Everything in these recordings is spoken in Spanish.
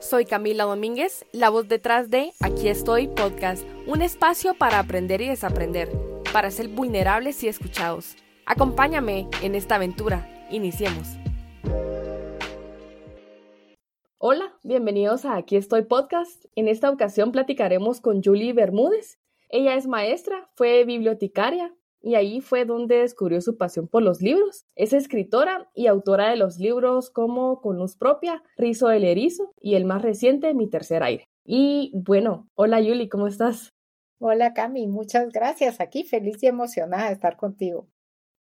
Soy Camila Domínguez, la voz detrás de Aquí estoy podcast, un espacio para aprender y desaprender, para ser vulnerables y escuchados. Acompáñame en esta aventura. Iniciemos. Hola, bienvenidos a Aquí estoy podcast. En esta ocasión platicaremos con Julie Bermúdez. Ella es maestra, fue bibliotecaria, y ahí fue donde descubrió su pasión por los libros. Es escritora y autora de los libros como Con luz propia, Rizo del erizo y el más reciente, Mi tercer aire. Y bueno, hola Yuli, ¿cómo estás? Hola Cami, muchas gracias. Aquí feliz y emocionada de estar contigo.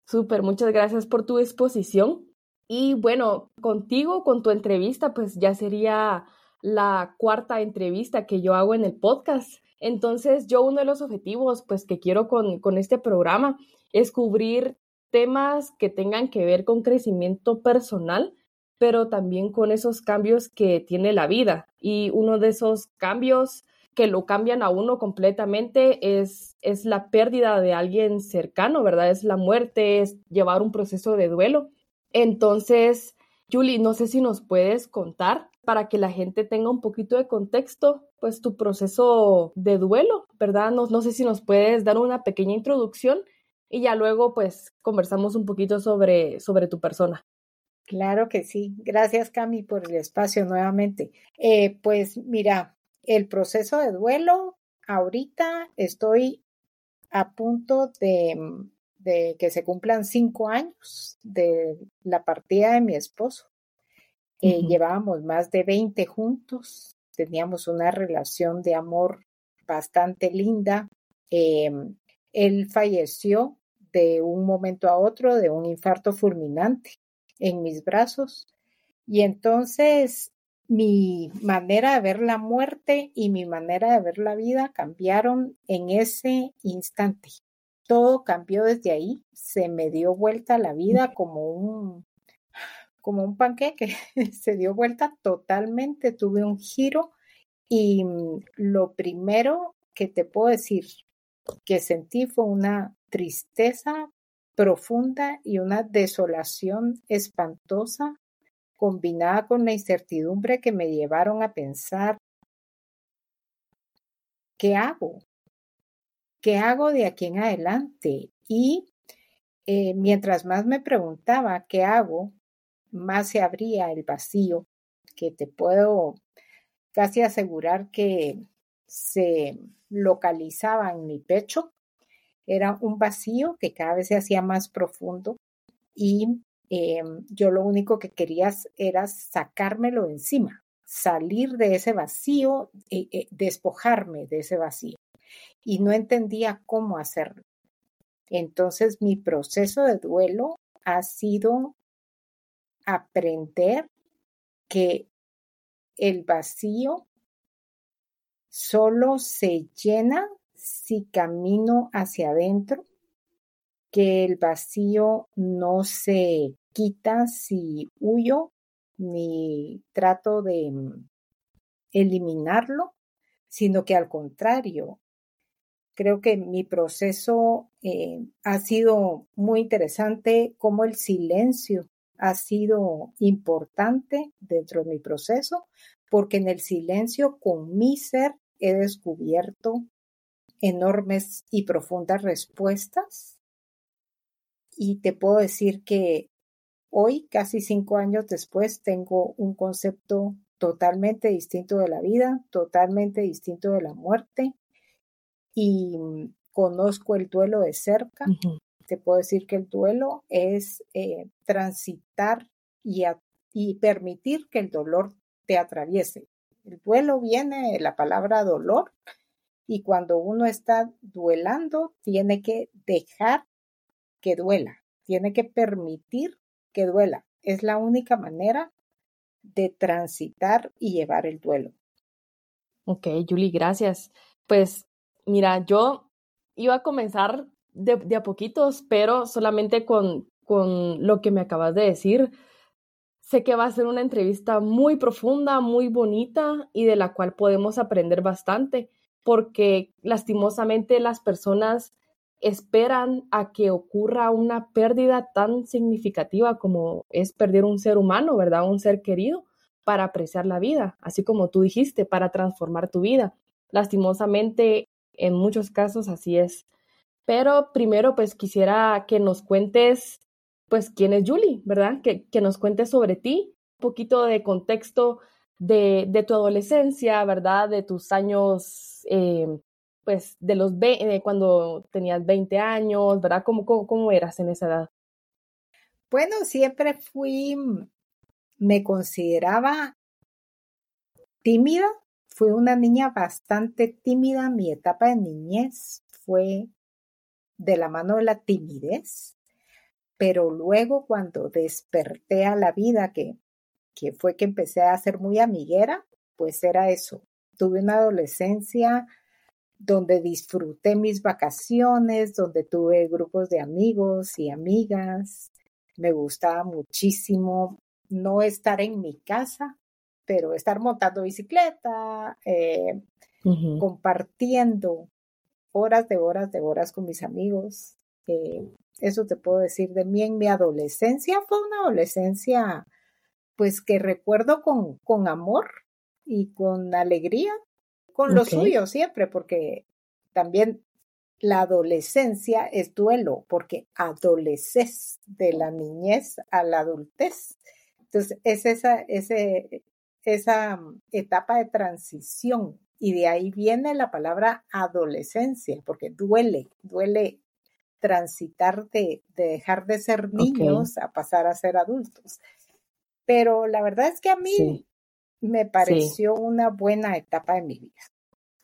Súper, muchas gracias por tu exposición. Y bueno, contigo, con tu entrevista, pues ya sería la cuarta entrevista que yo hago en el podcast. Entonces, yo uno de los objetivos, pues, que quiero con, con este programa es cubrir temas que tengan que ver con crecimiento personal, pero también con esos cambios que tiene la vida. Y uno de esos cambios que lo cambian a uno completamente es, es la pérdida de alguien cercano, ¿verdad? Es la muerte, es llevar un proceso de duelo. Entonces, Julie, no sé si nos puedes contar para que la gente tenga un poquito de contexto, pues tu proceso de duelo, ¿verdad? No, no sé si nos puedes dar una pequeña introducción y ya luego pues conversamos un poquito sobre, sobre tu persona. Claro que sí. Gracias, Cami, por el espacio nuevamente. Eh, pues mira, el proceso de duelo, ahorita estoy a punto de, de que se cumplan cinco años de la partida de mi esposo. Eh, llevábamos más de 20 juntos, teníamos una relación de amor bastante linda. Em, él falleció de un momento a otro de un infarto fulminante en mis brazos. Y entonces mi manera de ver la muerte y mi manera de ver la vida cambiaron en ese instante. Todo cambió desde ahí. Se me dio vuelta la vida como un como un panqueque, se dio vuelta totalmente, tuve un giro y mm, lo primero que te puedo decir que sentí fue una tristeza profunda y una desolación espantosa combinada con la incertidumbre que me llevaron a pensar, ¿qué hago? ¿Qué hago de aquí en adelante? Y eh, mientras más me preguntaba, ¿qué hago? Más se abría el vacío, que te puedo casi asegurar que se localizaba en mi pecho. Era un vacío que cada vez se hacía más profundo y eh, yo lo único que quería era sacármelo encima, salir de ese vacío, eh, eh, despojarme de ese vacío. Y no entendía cómo hacerlo. Entonces mi proceso de duelo ha sido aprender que el vacío solo se llena si camino hacia adentro, que el vacío no se quita si huyo ni trato de mm, eliminarlo, sino que al contrario, creo que mi proceso eh, ha sido muy interesante como el silencio ha sido importante dentro de mi proceso porque en el silencio con mi ser he descubierto enormes y profundas respuestas. Y te puedo decir que hoy, casi cinco años después, tengo un concepto totalmente distinto de la vida, totalmente distinto de la muerte y conozco el duelo de cerca, te puedo decir que el duelo es eh, transitar y, y permitir que el dolor te atraviese. El duelo viene de la palabra dolor y cuando uno está duelando tiene que dejar que duela, tiene que permitir que duela. Es la única manera de transitar y llevar el duelo. Ok, Julie, gracias. Pues mira, yo iba a comenzar de, a poquitos, pero solamente con, con lo que me acabas de decir, sé que va a ser una entrevista muy profunda, muy bonita y de la cual podemos aprender bastante, porque lastimosamente las personas esperan a que ocurra una pérdida tan significativa como es perder un ser humano, ¿verdad? Un ser querido, para apreciar la vida, así como tú dijiste, para transformar tu vida. Lastimosamente, en muchos casos así es. Pero primero, pues quisiera que nos cuentes, pues, quién es Julie, ¿verdad? Que, que nos cuentes sobre ti, un poquito de contexto de, de tu adolescencia, ¿verdad? De tus años, eh, pues, de los de cuando tenías 20 años, ¿verdad? ¿Cómo, cómo, cómo eras en esa edad? Bueno, siempre fui, me consideraba tímida, fui una niña bastante tímida, mi etapa de niñez fue de la mano de la timidez, pero luego cuando desperté a la vida, que, que fue que empecé a ser muy amiguera, pues era eso. Tuve una adolescencia donde disfruté mis vacaciones, donde tuve grupos de amigos y amigas. Me gustaba muchísimo no estar en mi casa, pero estar montando bicicleta, eh, compartiendo horas de horas de horas con mis amigos. Eh, eso te puedo decir de mí en mi adolescencia. Fue una adolescencia, pues que recuerdo con, con amor y con alegría, con lo suyo siempre, porque también la adolescencia es duelo, porque adoleces de la niñez a la adultez. Entonces, es esa, ese, esa etapa de transición y de ahí viene la palabra adolescencia, porque duele, duele transitar de, dejar de ser niños a pasar a ser adultos. Pero la verdad es que a mí me pareció una buena etapa de mi vida.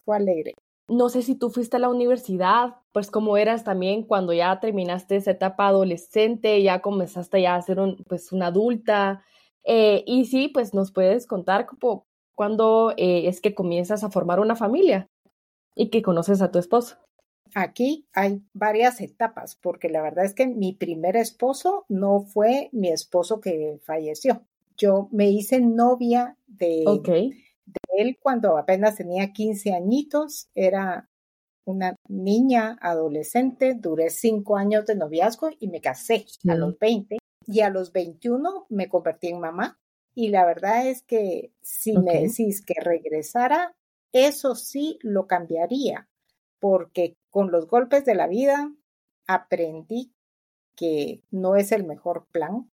Fue alegre. No sé si tú fuiste a la universidad, pues como eras también cuando ya terminaste esa etapa adolescente, ya comenzaste ya a ser un, pues una adulta. Eh, y sí, pues nos puedes contar como cuando eh, es que comienzas a formar una familia y que conoces a tu esposo? Aquí hay varias etapas, porque la verdad es que mi primer esposo no fue mi esposo que falleció. Yo me hice novia de, de él cuando apenas tenía 15 añitos, era una niña adolescente, duré cinco años de noviazgo y me casé a los 20 y a los 21 me convertí en mamá y la verdad es que si me decís que regresara, eso sí lo cambiaría, porque con los golpes de la vida aprendí que no es el mejor plan.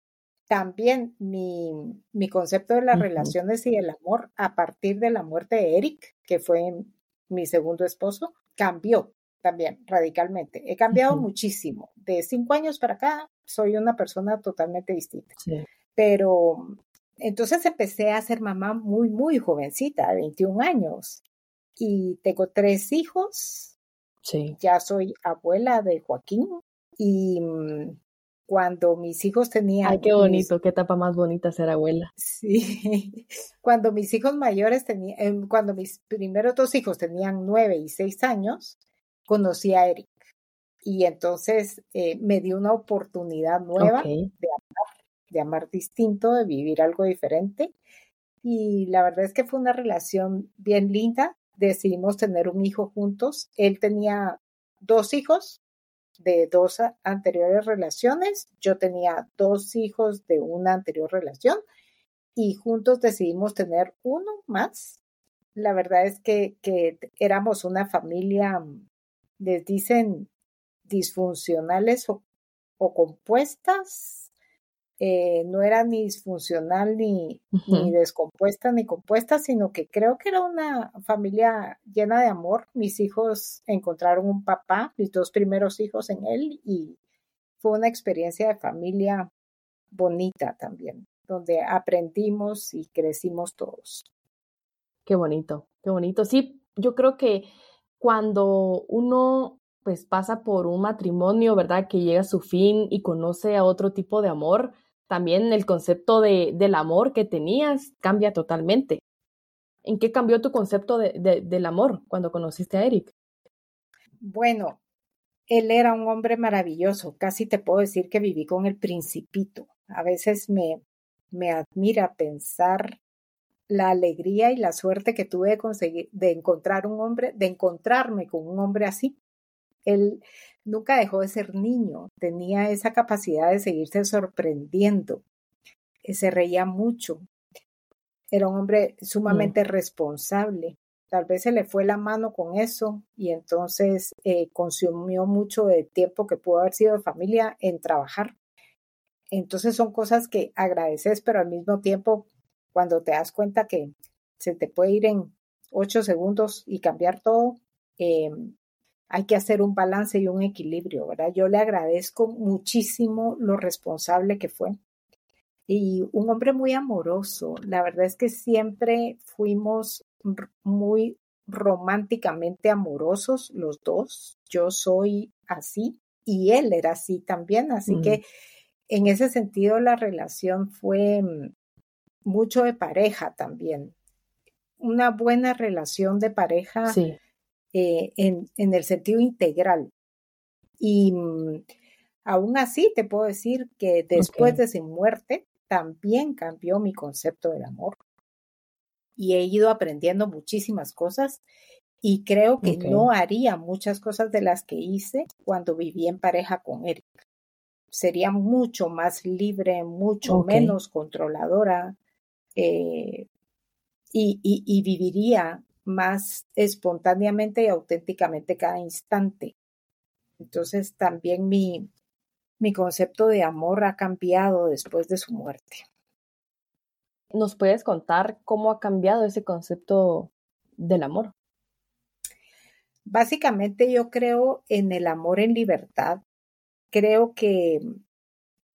También mi, mi concepto de las relaciones y el amor a partir de la muerte de Eric, que fue mi segundo esposo, cambió también radicalmente. He cambiado muchísimo. De cinco años para acá soy una persona totalmente distinta. Pero entonces empecé a ser mamá muy, muy jovencita, 21 años. Y tengo tres hijos. Sí. Ya soy abuela de Joaquín. Y mm, cuando mis hijos tenían... Ay, qué bonito, qué etapa más bonita ser abuela. Sí, cuando mis hijos mayores tenían, em, cuando mis primeros dos hijos tenían nueve y seis años, conocí a Eric. Y entonces eh, me dio una oportunidad nueva de amar de amar distinto, de vivir algo diferente. Y la verdad es que fue una relación bien linda. Decidimos tener un hijo juntos. Él tenía dos hijos de dos anteriores relaciones. Yo tenía dos hijos de una anterior relación y juntos decidimos tener uno más. La verdad es que, que éramos una familia, les dicen, disfuncionales o, o compuestas, eh, no era ni disfuncional ni, ni descompuesta ni compuesta, sino que creo que era una familia llena de amor. Mis hijos encontraron un papá, mis dos primeros hijos en él, y fue una experiencia de familia bonita también, donde aprendimos y crecimos todos. Qué bonito, qué bonito. Sí, yo creo que cuando uno pues pasa por un matrimonio, ¿verdad? Que llega a su fin y conoce a otro tipo de amor, también el concepto de, del amor que tenías cambia totalmente. ¿En qué cambió tu concepto de, del amor cuando conociste a Eric? Bueno, él era un hombre maravilloso. Casi te puedo decir que viví con el principito. A veces me, me admira pensar la alegría y la suerte que tuve de conseguir, de encontrar un hombre, de encontrarme con un hombre así. Él nunca dejó de ser niño, tenía esa capacidad de seguirse sorprendiendo, se reía mucho. Era un hombre sumamente responsable. Tal vez se le fue la mano con eso y entonces eh, consumió mucho de tiempo que pudo haber sido de familia en trabajar. Entonces son cosas que agradeces, pero al mismo tiempo, cuando te das cuenta que se te puede ir en ocho segundos y cambiar todo, eh, hay que hacer un balance y un equilibrio, ¿verdad? Yo le agradezco muchísimo lo responsable que fue y un hombre muy amoroso. La verdad es que siempre fuimos muy románticamente amorosos los dos. Yo soy así y él era así también, así que en ese sentido la relación fue mm, mucho de pareja también. Una buena relación de pareja eh, en, en, el sentido integral. Y mm, aún así te puedo decir que después de su muerte también cambió mi concepto del amor y he ido aprendiendo muchísimas cosas y creo que no haría muchas cosas de las que hice cuando viví en pareja con Eric. Sería mucho más libre, mucho menos controladora eh, y, y, viviría más espontáneamente y auténticamente cada instante. Entonces también mi, mi concepto de amor ha cambiado después de su muerte. ¿Nos puedes contar cómo ha cambiado ese concepto del amor? Básicamente yo creo en el amor en libertad. Creo que,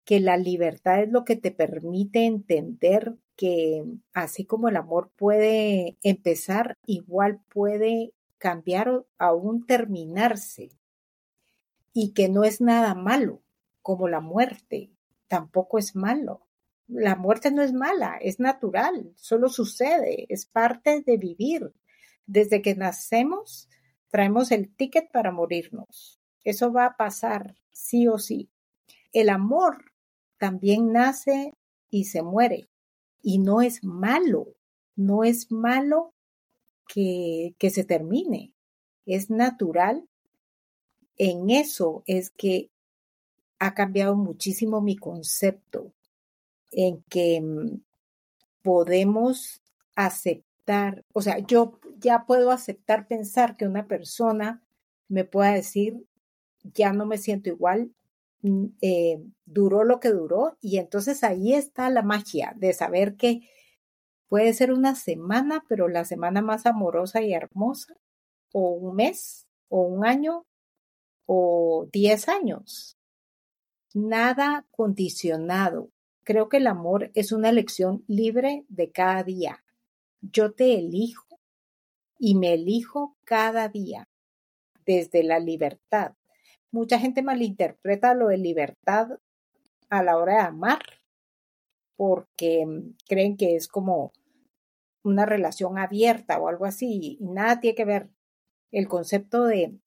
que la libertad es lo que te permite entender que así como el amor puede empezar, igual puede cambiar o aún terminarse. Y que no es nada malo, como la muerte, tampoco es malo la muerte no es mala, es natural, solo sucede, es parte de vivir. Desde que nacemos, traemos el ticket para morirnos. Eso va a pasar, sí o sí. El amor también nace y se muere. Y no es malo, no es malo que, que se termine. Es natural. En eso es que ha cambiado muchísimo mi concepto en que mm, podemos aceptar, o sea, yo ya puedo aceptar pensar que una persona me pueda decir, ya no me siento igual, eh, duró lo que duró, y entonces ahí está la magia de saber que puede ser una semana, pero la semana más amorosa y hermosa, o un mes, o un año, o diez años. Nada condicionado, Creo que el amor es una elección libre de cada día. Yo te elijo y me elijo cada día desde la libertad. Mucha gente malinterpreta lo de libertad a la hora de amar porque mm, creen que es como una relación abierta o algo así y nada tiene que ver el concepto de,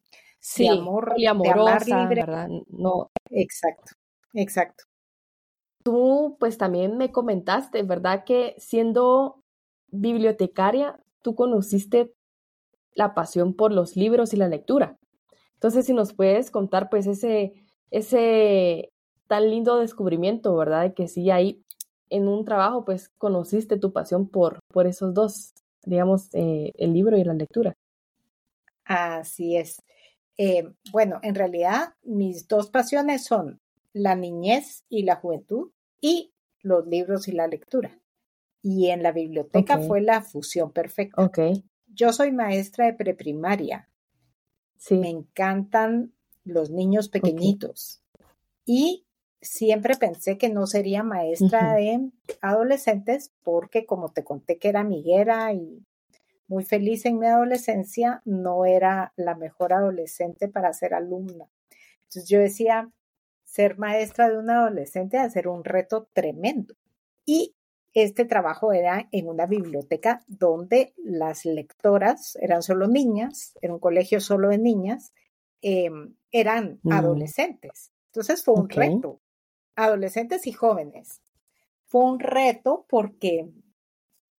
amor y amar libre. No. Exacto, exacto. Tú pues también me comentaste, ¿verdad? Que siendo bibliotecaria, tú conociste la pasión por los libros y la lectura. Entonces, si nos puedes contar pues ese, ese tan lindo descubrimiento, ¿verdad? De que sí, ahí en un trabajo pues conociste tu pasión por, por esos dos, digamos, eh, el libro y la lectura. Así es. Eh, bueno, en realidad mis dos pasiones son la niñez y la juventud y los libros y la lectura. Y en la biblioteca fue la fusión perfecta. Okay. Yo soy maestra de preprimaria. Sí. Me encantan los niños pequeñitos. Y siempre pensé que no sería maestra de adolescentes porque como te conté que era amiguera y muy feliz en mi adolescencia, no era la mejor adolescente para ser alumna. Entonces yo decía, ser maestra de un adolescente a ser un reto tremendo. Y este trabajo era en una biblioteca donde las lectoras eran solo niñas, era un colegio solo de niñas, em, eran mm. adolescentes. Entonces fue un reto, adolescentes y jóvenes. Fue un reto porque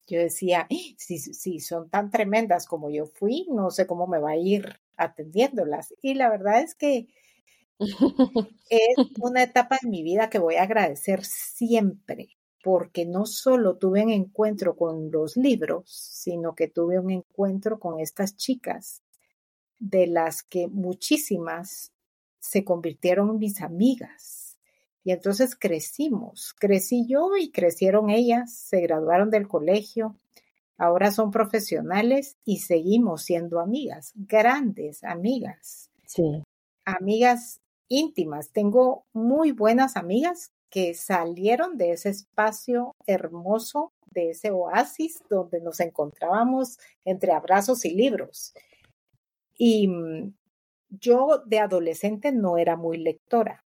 yo decía, si, si son tan tremendas como yo fui, no sé cómo me va a ir atendiéndolas. Y la verdad es que es una etapa en mi vida que voy a agradecer siempre, porque no solo tuve un encuentro con los libros, sino que tuve un encuentro con estas chicas, de las que muchísimas se convirtieron en mis amigas. Y entonces crecimos, crecí yo y crecieron ellas, se graduaron del colegio, ahora son profesionales y seguimos siendo amigas, grandes amigas. Sí. Amigas íntimas. Tengo muy buenas amigas que salieron de ese espacio hermoso, de ese oasis donde nos encontrábamos entre abrazos y libros. Y mm, yo de adolescente no era muy lectora.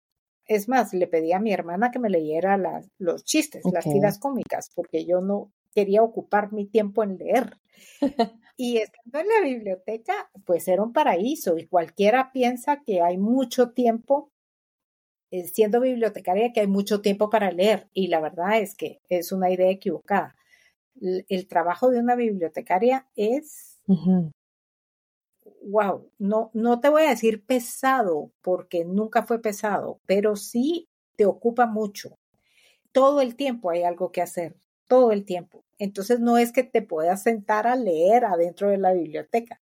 Es más, le pedí a mi hermana que me leyera los chistes, las tiras cómicas, porque yo no quería ocupar mi tiempo en leer. y estando en la biblioteca, pues era un paraíso y cualquiera piensa que hay mucho tiempo, siendo bibliotecaria, que hay mucho tiempo para leer. Y la verdad es que es una idea equivocada. El, trabajo de una bibliotecaria es wow, no, no te voy a decir pesado porque nunca fue pesado, pero sí te ocupa mucho. Todo el tiempo hay algo que hacer, todo el tiempo. Entonces no es que te puedas sentar a leer adentro de la biblioteca,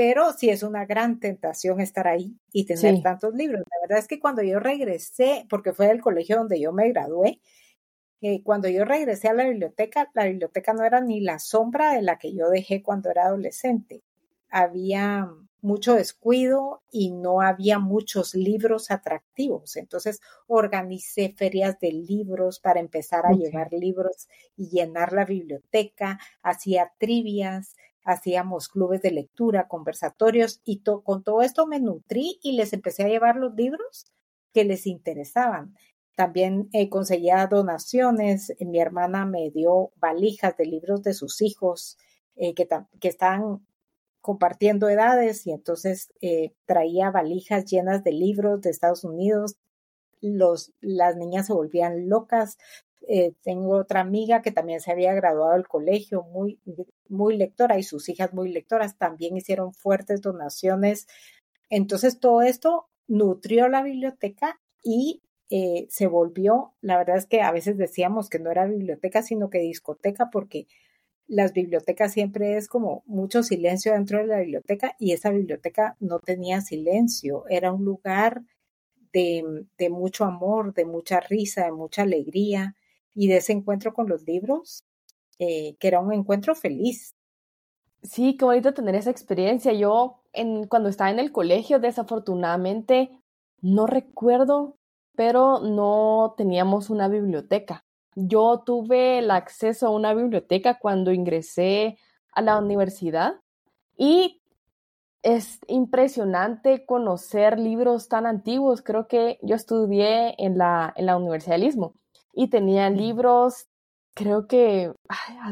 pero sí es una gran tentación estar ahí y tener tantos libros. La verdad es que cuando yo regresé, porque fue del colegio donde yo me gradué, eh, cuando yo regresé a la biblioteca, la biblioteca no era ni la sombra de la que yo dejé cuando era adolescente había mucho descuido y no había muchos libros atractivos. Entonces organicé ferias de libros para empezar a llevar libros y llenar la biblioteca, hacía trivias, hacíamos clubes de lectura, conversatorios y con todo esto me nutrí y les empecé a llevar los libros que les interesaban. También eh, conseguía donaciones, mi hermana me dio valijas de libros de sus hijos eh, que, que estaban compartiendo edades y entonces eh, traía valijas llenas de libros de Estados Unidos. Los, las niñas se volvían locas. Eh, tengo otra amiga que también se había graduado del colegio, muy, muy lectora, y sus hijas muy lectoras también hicieron fuertes donaciones. Entonces todo esto nutrió la biblioteca y eh, se volvió, la verdad es que a veces decíamos que no era biblioteca, sino que discoteca, porque las bibliotecas siempre es como mucho silencio dentro de la biblioteca y esa biblioteca no tenía silencio, era un lugar de, de mucho amor, de mucha risa, de mucha alegría y de ese encuentro con los libros, eh, que era un encuentro feliz. Sí, qué bonito tener esa experiencia. Yo en, cuando estaba en el colegio, desafortunadamente, no recuerdo, pero no teníamos una biblioteca. Yo tuve el acceso a una biblioteca cuando ingresé a la universidad y es impresionante conocer libros tan antiguos. Creo que yo estudié en la, en la Universidad y tenía libros, creo que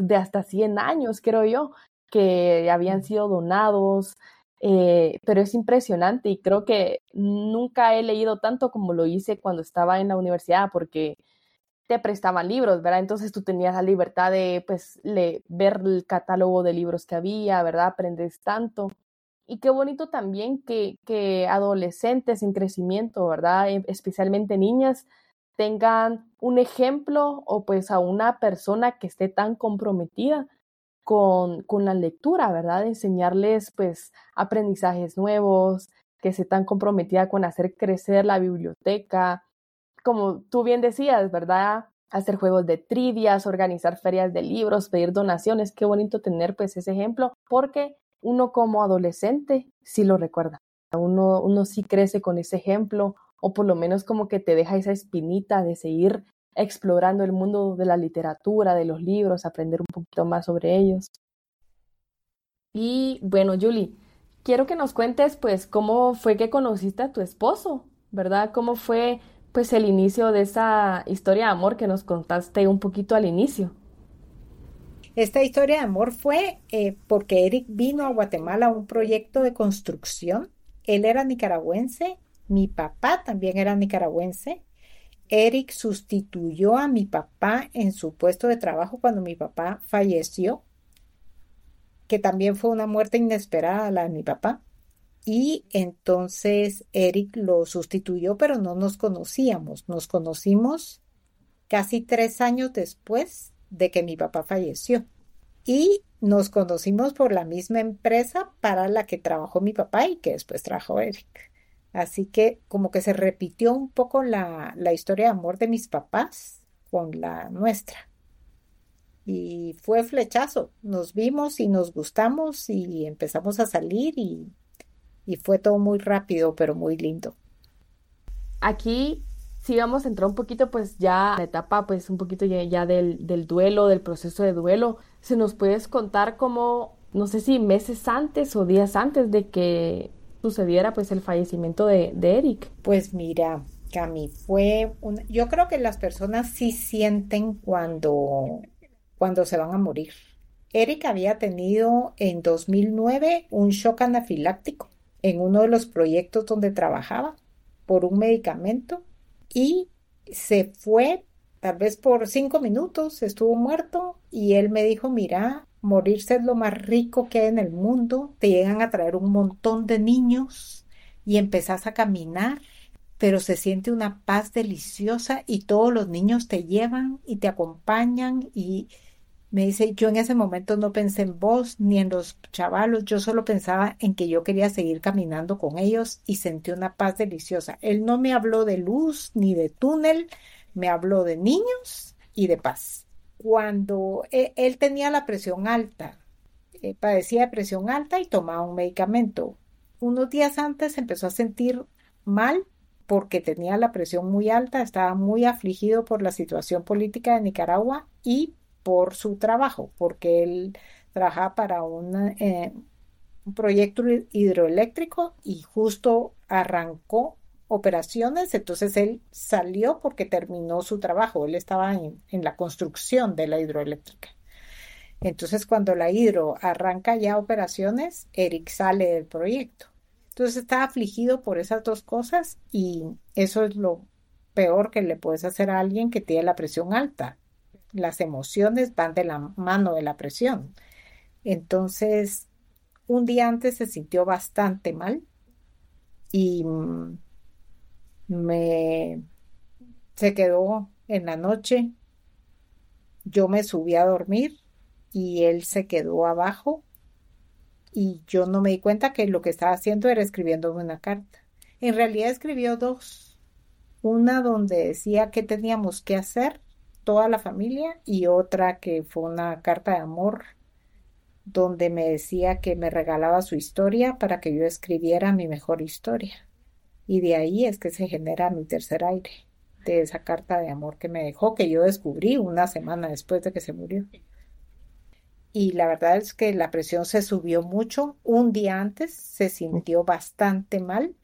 de hasta 100 años, creo yo, que habían sido donados. Eh, pero es impresionante y creo que nunca he leído tanto como lo hice cuando estaba en la universidad, porque te prestaban libros, ¿verdad? Entonces tú tenías la libertad de, pues, ver el catálogo de libros que había, ¿verdad? Aprendes tanto. Y qué bonito también que, que adolescentes en crecimiento, ¿verdad? E, especialmente niñas, tengan un ejemplo o pues a una persona que esté tan comprometida con, con la lectura, ¿verdad? Enseñarles pues aprendizajes nuevos, que esté tan comprometida con hacer crecer la biblioteca, como tú bien decías, ¿verdad? Hacer juegos de trivias, organizar ferias de libros, pedir donaciones. Qué bonito tener pues ese ejemplo, porque uno como adolescente sí lo recuerda. Uno, uno sí crece con ese ejemplo, o por lo menos como que te deja esa espinita de seguir explorando el mundo de la literatura, de los libros, aprender un poquito más sobre ellos. Y bueno, Julie, quiero que nos cuentes pues cómo fue que conociste a tu esposo, ¿verdad? ¿Cómo fue pues el inicio de esa historia de amor que nos contaste un poquito al inicio. Esta historia de amor fue eh, porque Eric vino a Guatemala a un proyecto de construcción. Él era nicaragüense, mi papá también era nicaragüense. Eric sustituyó a mi papá en su puesto de trabajo cuando mi papá falleció, que también fue una muerte inesperada la de mi papá y entonces Eric lo sustituyó, pero no nos conocíamos. Nos conocimos casi tres años después de que mi papá falleció. Y nos conocimos por la misma empresa para la que trabajó mi papá y que después trabajó Eric. Así que como que se repitió un poco la, la historia de amor de mis papás con la nuestra. Y fue flechazo. Nos vimos y nos gustamos y empezamos a salir y, y fue todo muy rápido, pero muy lindo. Aquí sí vamos a entrar un poquito pues ya la etapa pues un poquito ya, del, del, duelo, del proceso de duelo. ¿Se nos puedes contar cómo, no sé si meses antes o días antes de que sucediera pues el fallecimiento de, de Eric? Pues mira, Cami, fue un... yo creo que las personas sí sienten cuando cuando se van a morir. Eric había tenido en 2009 un shock anafiláctico en uno de los proyectos donde trabajaba por un medicamento y se fue tal vez por cinco minutos, estuvo muerto y él me dijo, mira, morirse es lo más rico que hay en el mundo, te llegan a traer un montón de niños y empezás a caminar, pero se siente una paz deliciosa y todos los niños te llevan y te acompañan y me dice, yo en ese momento no pensé en vos ni en los chavalos, yo solo pensaba en que yo quería seguir caminando con ellos y sentí una paz deliciosa. Él no me habló de luz ni de túnel, me habló de niños y de paz. Cuando e, él, tenía la presión alta, eh, padecía de presión alta y tomaba un medicamento. Unos días antes empezó a sentir mal porque tenía la presión muy alta, estaba muy afligido por la situación política de Nicaragua y por su trabajo, porque él trabaja para eh, un proyecto hidroeléctrico y justo arrancó operaciones, entonces él salió porque terminó su trabajo, él estaba en, en la construcción de la hidroeléctrica. Entonces cuando la hidro arranca ya operaciones, Eric sale del proyecto. Entonces está afligido por esas dos cosas y eso es lo peor que le puedes hacer a alguien que tiene la presión alta las emociones van de la mano de la presión. Entonces, un día antes se sintió bastante mal y mm, me se quedó en la noche. Yo me subí a dormir y él se quedó abajo y yo no me di cuenta que lo que estaba haciendo era escribiéndome una carta. En realidad escribió dos. Una donde decía qué teníamos que hacer toda la familia y otra que fue una carta de amor donde me decía que me regalaba su historia para que yo escribiera mi mejor historia. Y de ahí es que se genera mi tercer aire, de esa carta de amor que me dejó, que yo descubrí una semana después de que se murió. Y la verdad es que la presión se subió mucho. Un día antes se sintió bastante mal.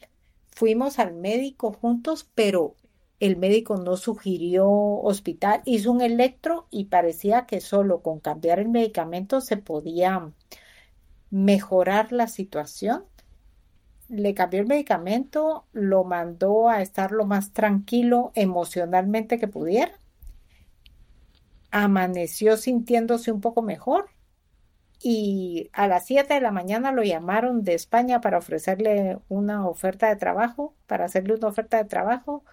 Fuimos al médico juntos, pero el médico no sugirió hospital, hizo un electro y parecía que solo con cambiar el medicamento se podía mejorar la situación. Le cambió el medicamento, lo mandó a estar lo más tranquilo emocionalmente que pudiera. Amaneció sintiéndose un poco mejor y a las 7 de la mañana lo llamaron de España para ofrecerle una oferta de trabajo, para hacerle una oferta de trabajo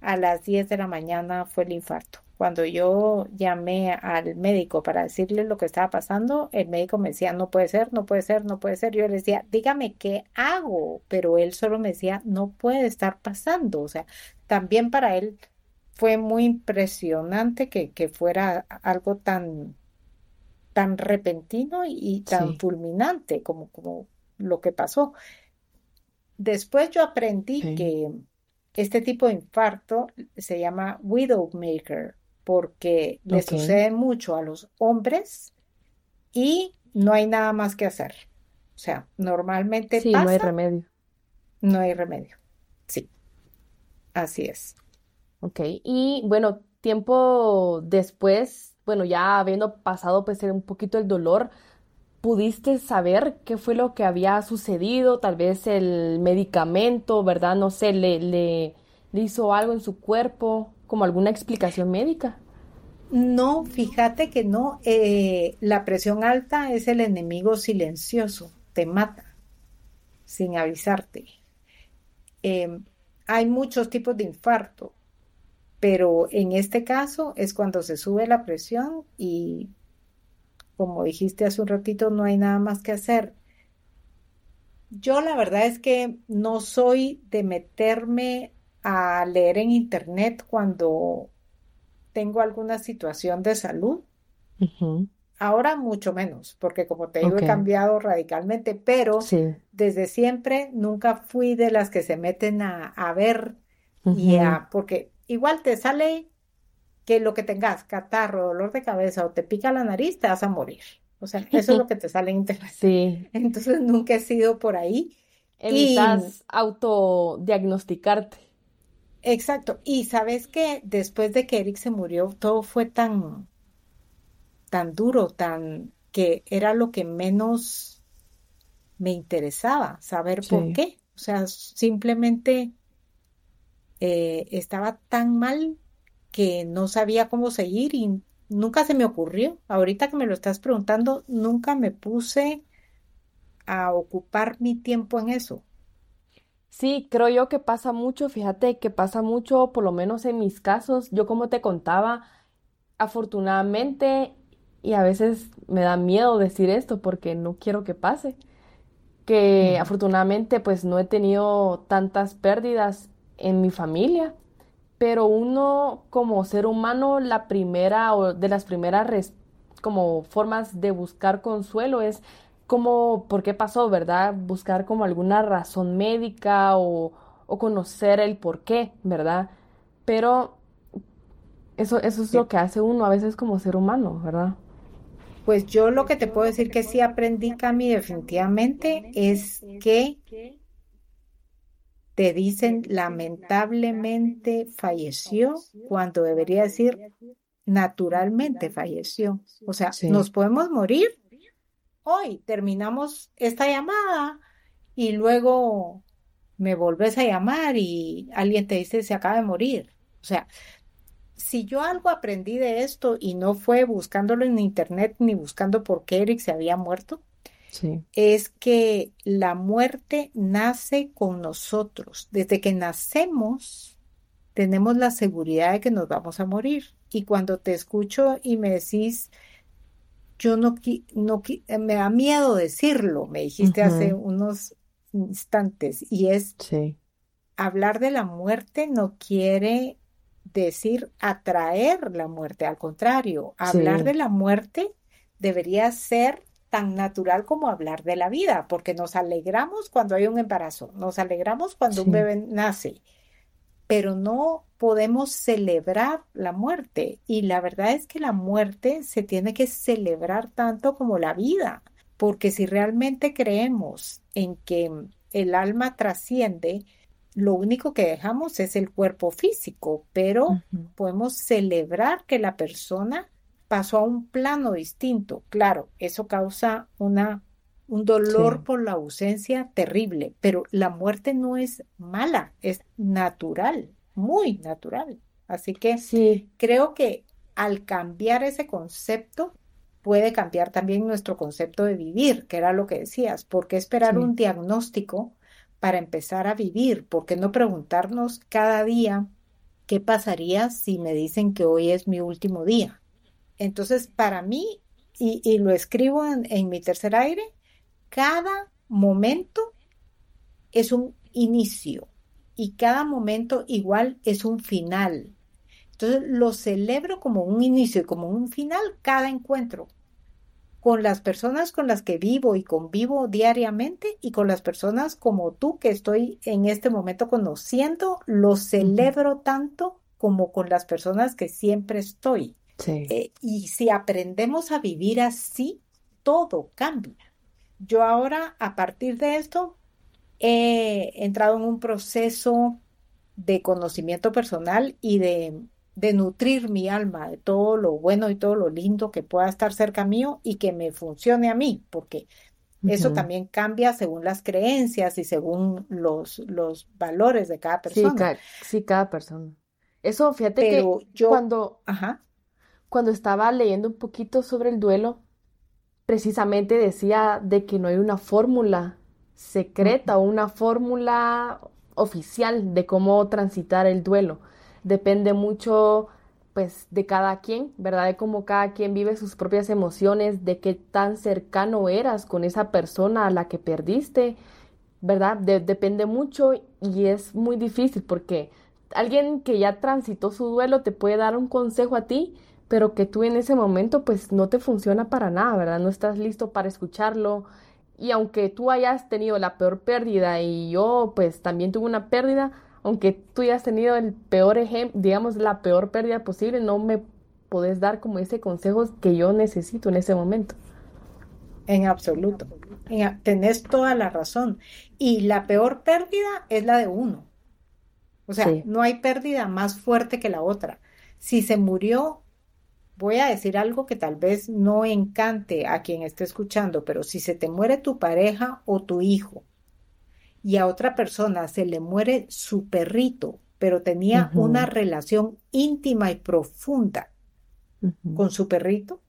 a las 10 de la mañana fue el infarto. Cuando yo llamé al médico para decirle lo que estaba pasando, el médico me decía, no puede ser, no puede ser, no puede ser. Yo le decía, dígame qué hago, pero él solo me decía, no puede estar pasando. O sea, también para él fue muy impresionante que, fuera algo tan, tan repentino y, tan fulminante como, como lo que pasó. Después yo aprendí que este tipo de infarto se llama widowmaker porque le sucede mucho a los hombres y no hay nada más que hacer. O sea, normalmente sí, no hay remedio. No hay remedio. Sí, así es. Ok, y bueno, tiempo después, bueno, ya habiendo pasado pues un poquito el dolor, ¿pudiste saber qué fue lo que había sucedido? Tal vez el medicamento, ¿verdad? No sé, le, le, hizo algo en su cuerpo, como alguna explicación médica. No, fíjate que no. Eh, la presión alta es el enemigo silencioso, te mata sin avisarte. Em, hay muchos tipos de infarto. pero en este caso es cuando se sube la presión y como dijiste hace un ratito, no hay nada más que hacer. Yo la verdad es que no soy de meterme a leer en internet cuando tengo alguna situación de salud. Ahora mucho menos, porque como te digo, he cambiado radicalmente, pero desde siempre nunca fui de las que se meten a, ver y a, porque igual te sale que lo que tengas, catarro, dolor de cabeza o te pica la nariz, te vas a morir. O sea, eso es lo que te sale en internet. Sí. Entonces nunca he sido por ahí. Evitas autodiagnosticarte. Exacto. Y sabes que después de que Eric se murió, todo fue tan, tan duro, tan que era lo que menos me interesaba, saber por qué. O sea, simplemente eh, estaba tan mal que no sabía cómo seguir y nunca se me ocurrió. Ahorita que me lo estás preguntando, nunca me puse a ocupar mi tiempo en eso. Sí, creo yo que pasa mucho, fíjate que pasa mucho, por lo menos en mis casos, yo como te contaba, afortunadamente, y a veces me da miedo decir esto porque no quiero que pase, que afortunadamente pues no he tenido tantas pérdidas en mi familia, pero uno como ser humano, la primera o de las primeras como formas de buscar consuelo es como por qué pasó, ¿verdad? Buscar como alguna razón médica o, conocer el por qué, ¿verdad? Pero eso, eso es lo que hace uno a veces como ser humano, ¿verdad? Pues yo lo que te puedo decir que sí aprendí, Cami, definitivamente, es que te dicen lamentablemente falleció cuando debería decir naturalmente falleció. O sea, nos podemos morir, hoy terminamos esta llamada y luego me volvés a llamar y alguien te dice se acaba de morir. O sea, si yo algo aprendí de esto y no fue buscándolo en internet ni buscando por qué Eric se había muerto, es que la muerte nace con nosotros. Desde que nacemos, tenemos la seguridad de que nos vamos a morir. Y cuando te escucho y me decís, yo no, no eh, me da miedo decirlo, me dijiste hace unos instantes, y es hablar de la muerte no quiere decir atraer la muerte, al contrario, hablar de la muerte debería ser tan natural como hablar de la vida, porque nos alegramos cuando hay un embarazo, nos alegramos cuando un bebé nace, pero no podemos celebrar la muerte. Y la verdad es que la muerte se tiene que celebrar tanto como la vida, porque si realmente creemos en que el alma trasciende, lo único que dejamos es el cuerpo físico, pero podemos celebrar que la persona pasó a un plano distinto. Claro, eso causa una, un dolor por la ausencia terrible, pero la muerte no es mala, es natural muy natural. Así que sí. creo que al cambiar ese concepto, puede cambiar también nuestro concepto de vivir, que era lo que decías. ¿Por qué esperar un diagnóstico para empezar a vivir? ¿Por qué no preguntarnos cada día qué pasaría si me dicen que hoy es mi último día? Entonces, para mí, y, lo escribo en mi tercer aire, cada momento es un inicio, y cada momento igual es un final. Entonces lo celebro como un inicio y como un final cada encuentro con las personas con las que vivo y convivo diariamente y con las personas como tú que estoy en este momento conociendo, lo celebro tanto como con las personas que siempre estoy. Eh, y si aprendemos a vivir así, todo cambia. Yo ahora, a partir de esto, he entrado en un proceso de conocimiento personal y de, nutrir mi alma de todo lo bueno y todo lo lindo que pueda estar cerca mío y que me funcione a mí, porque eso también cambia según las creencias y según los, los valores de cada persona. Sí, cada persona. Eso, fíjate que yo, cuando, cuando estaba leyendo un poquito sobre el duelo, precisamente decía de que no hay una fórmula secreta o una fórmula oficial de cómo transitar el duelo. depende mucho pues de cada quien, ¿verdad? De cómo cada quien vive sus propias emociones, de qué tan cercano eras con esa persona a la que perdiste, ¿verdad? depende mucho y es muy difícil porque alguien que ya transitó su duelo te puede dar un consejo a ti, pero que tú en ese momento pues no te funciona para nada, ¿verdad? No estás listo para escucharlo. Y aunque tú hayas tenido la peor pérdida y yo pues también tuve una pérdida, aunque tú hayas tenido el peor ejemplo, digamos la peor pérdida posible, no me podés dar como ese consejo que yo necesito en ese momento. En absoluto. tenés toda la razón. Y la peor pérdida es la de uno. O sea, no hay pérdida más fuerte que la otra. Si se murió, voy a decir algo que tal vez no encante a quien esté escuchando, pero si se te muere tu pareja o tu hijo y a otra persona se le muere su perrito, pero tenía una relación íntima y profunda con su perrito,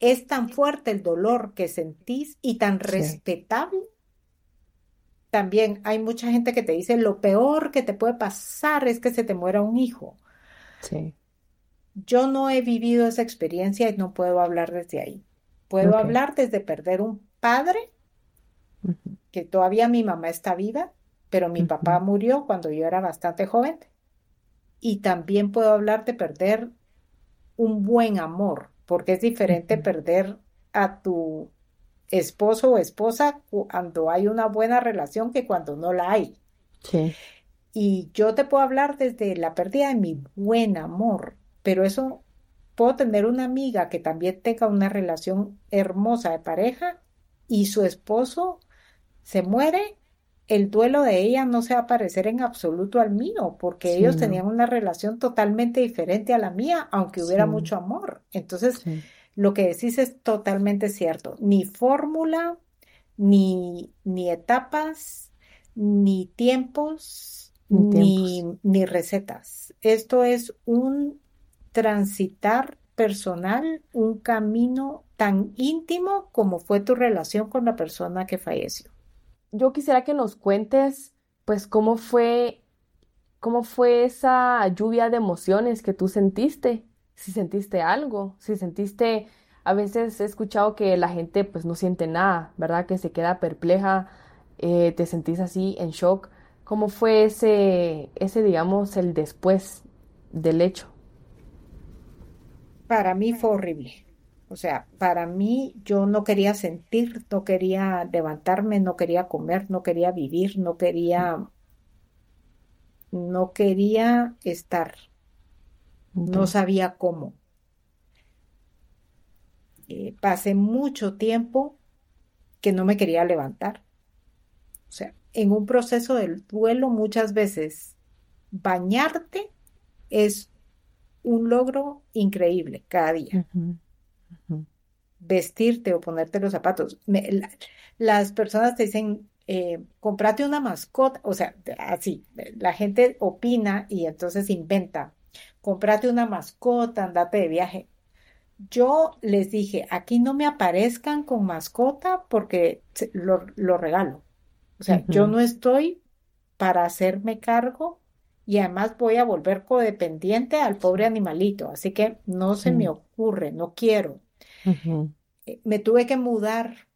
es tan fuerte el dolor que sentís y tan respetable también hay mucha gente que te dice lo peor que te puede pasar es que se te muera un hijo. Sí. Yo no he vivido esa experiencia y no puedo hablar desde ahí. Puedo hablar desde perder un padre, que todavía mi mamá está viva, pero mi papá murió cuando yo era bastante joven. Y también puedo hablar de perder un buen amor, porque es diferente perder a tu esposo o esposa cuando hay una buena relación que cuando no la hay. Sí. Y yo te puedo hablar desde la pérdida de mi buen amor, pero eso puedo tener una amiga que también tenga una relación hermosa de pareja y su esposo se muere, el duelo de ella no se va a parecer en absoluto al mío, porque ellos tenían una relación totalmente diferente a la mía, aunque hubiera mucho amor. Entonces, lo que decís es totalmente cierto. Ni fórmula, ni, ni etapas, ni tiempos, ni, ni recetas. Esto es un transitar personal, un camino tan íntimo como fue tu relación con la persona que falleció. Yo quisiera que nos cuentes, pues, cómo fue, cómo fue esa lluvia de emociones que tú sentiste si sentiste algo, si sentiste, a veces he escuchado que la gente pues no siente nada, ¿verdad? Que se queda perpleja, eh, te sentís así en shock. ¿Cómo fue ese, ese, digamos, el después del hecho? Para mí fue horrible. O sea, para mí yo no quería sentir, no quería levantarme, no quería comer, no quería vivir, no quería, no quería estar. No sabía cómo. Eh, pasé mucho tiempo que no me quería levantar. O sea, en un proceso del duelo muchas veces bañarte es un logro increíble cada día. Vestirte o ponerte los zapatos. las personas te dicen, eh, comprate una mascota, o sea, así, la gente opina y entonces inventa comprate una mascota, andate de viaje. Yo les dije, aquí no me aparezcan con mascota porque lo, regalo. O sea, yo no estoy para hacerme cargo y además voy a volver codependiente al pobre animalito. Así que no se me ocurre, no quiero. Eh, me tuve que mudar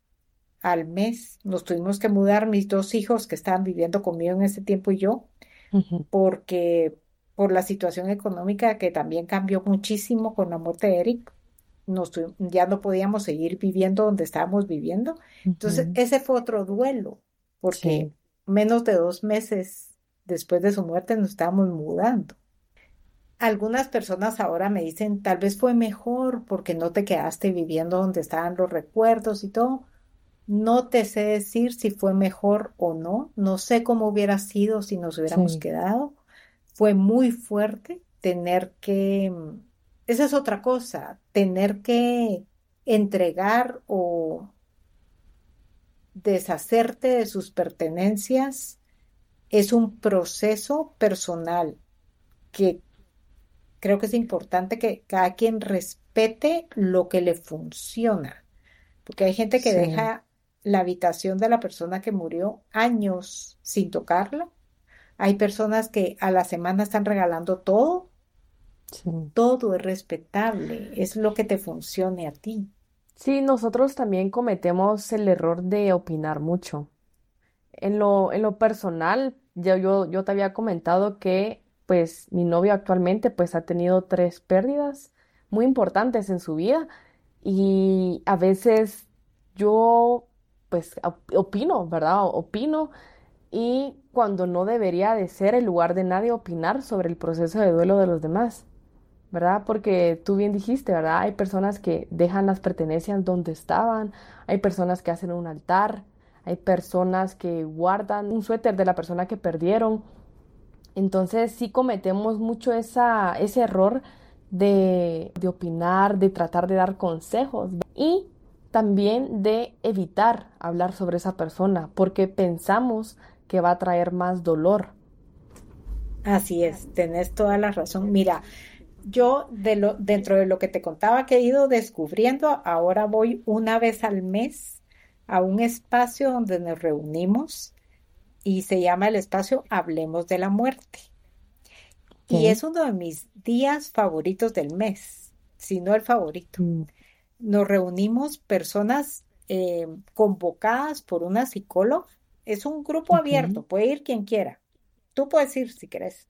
al mes, nos tuvimos que mudar mis dos hijos que estaban viviendo conmigo en ese tiempo y yo, porque por la situación económica que también cambió muchísimo con la muerte de Eric. ya no podíamos seguir viviendo donde estábamos viviendo. Entonces, ese fue otro duelo, porque menos de dos meses después de su muerte nos estábamos mudando. Algunas personas ahora me dicen, tal vez fue mejor porque no te quedaste viviendo donde estaban los recuerdos y todo. No te sé decir si fue mejor o no. No sé cómo hubiera sido si nos hubiéramos quedado fue muy fuerte tener que, esa es otra cosa, tener que entregar o deshacerte de sus pertenencias es un proceso personal que creo que es importante que cada quien respete lo que le funciona, porque hay gente que deja la habitación de la persona que murió años sin tocarla Hay personas que a la semana están regalando todo. Todo es respetable, es lo que te funcione a ti. Sí, nosotros también cometemos el error de opinar mucho. En lo, en lo personal, yo, yo, yo te había comentado que pues mi novio actualmente pues ha tenido tres pérdidas muy importantes en su vida y a veces yo pues opino, ¿verdad? Opino y cuando no debería de ser el lugar de nadie opinar sobre el proceso de duelo de los demás, ¿verdad? Porque tú bien dijiste, ¿verdad? Hay personas que dejan las pertenencias donde estaban, hay personas que hacen un altar, hay personas que guardan un suéter de la persona que perdieron. Entonces sí cometemos mucho ese error de, de opinar, de tratar de dar consejos y también de evitar hablar sobre esa persona porque pensamos que va a traer más dolor. Así es, tenés toda la razón. Mira, yo de lo, dentro de lo que te contaba que he ido descubriendo, ahora voy una vez al mes a un espacio donde nos reunimos y se llama el espacio Hablemos de la Muerte. Y es uno de mis días favoritos del mes, si no el favorito. Mm. Nos reunimos personas eh, convocadas por una psicóloga. Es un grupo abierto, puede ir quien quiera. Tú puedes ir si quieres.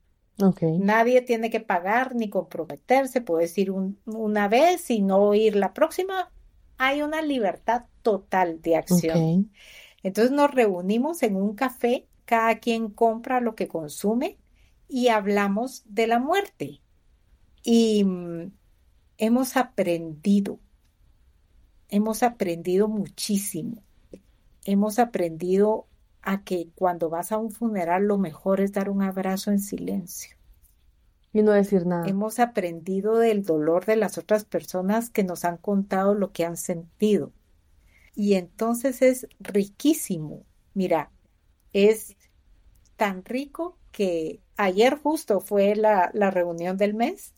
Nadie tiene que pagar ni comprometerse, puedes ir una vez y no ir la próxima. Hay una libertad total de acción. Entonces nos reunimos en un café, cada quien compra lo que consume y hablamos de la muerte. Y mm, hemos aprendido, hemos aprendido muchísimo. Hemos aprendido a que cuando vas a un funeral lo mejor es dar un abrazo en silencio. Y no decir nada. Hemos aprendido del dolor de las otras personas que nos han contado lo que han sentido. Y entonces es riquísimo. Mira, es tan rico que ayer justo fue la, reunión del mes.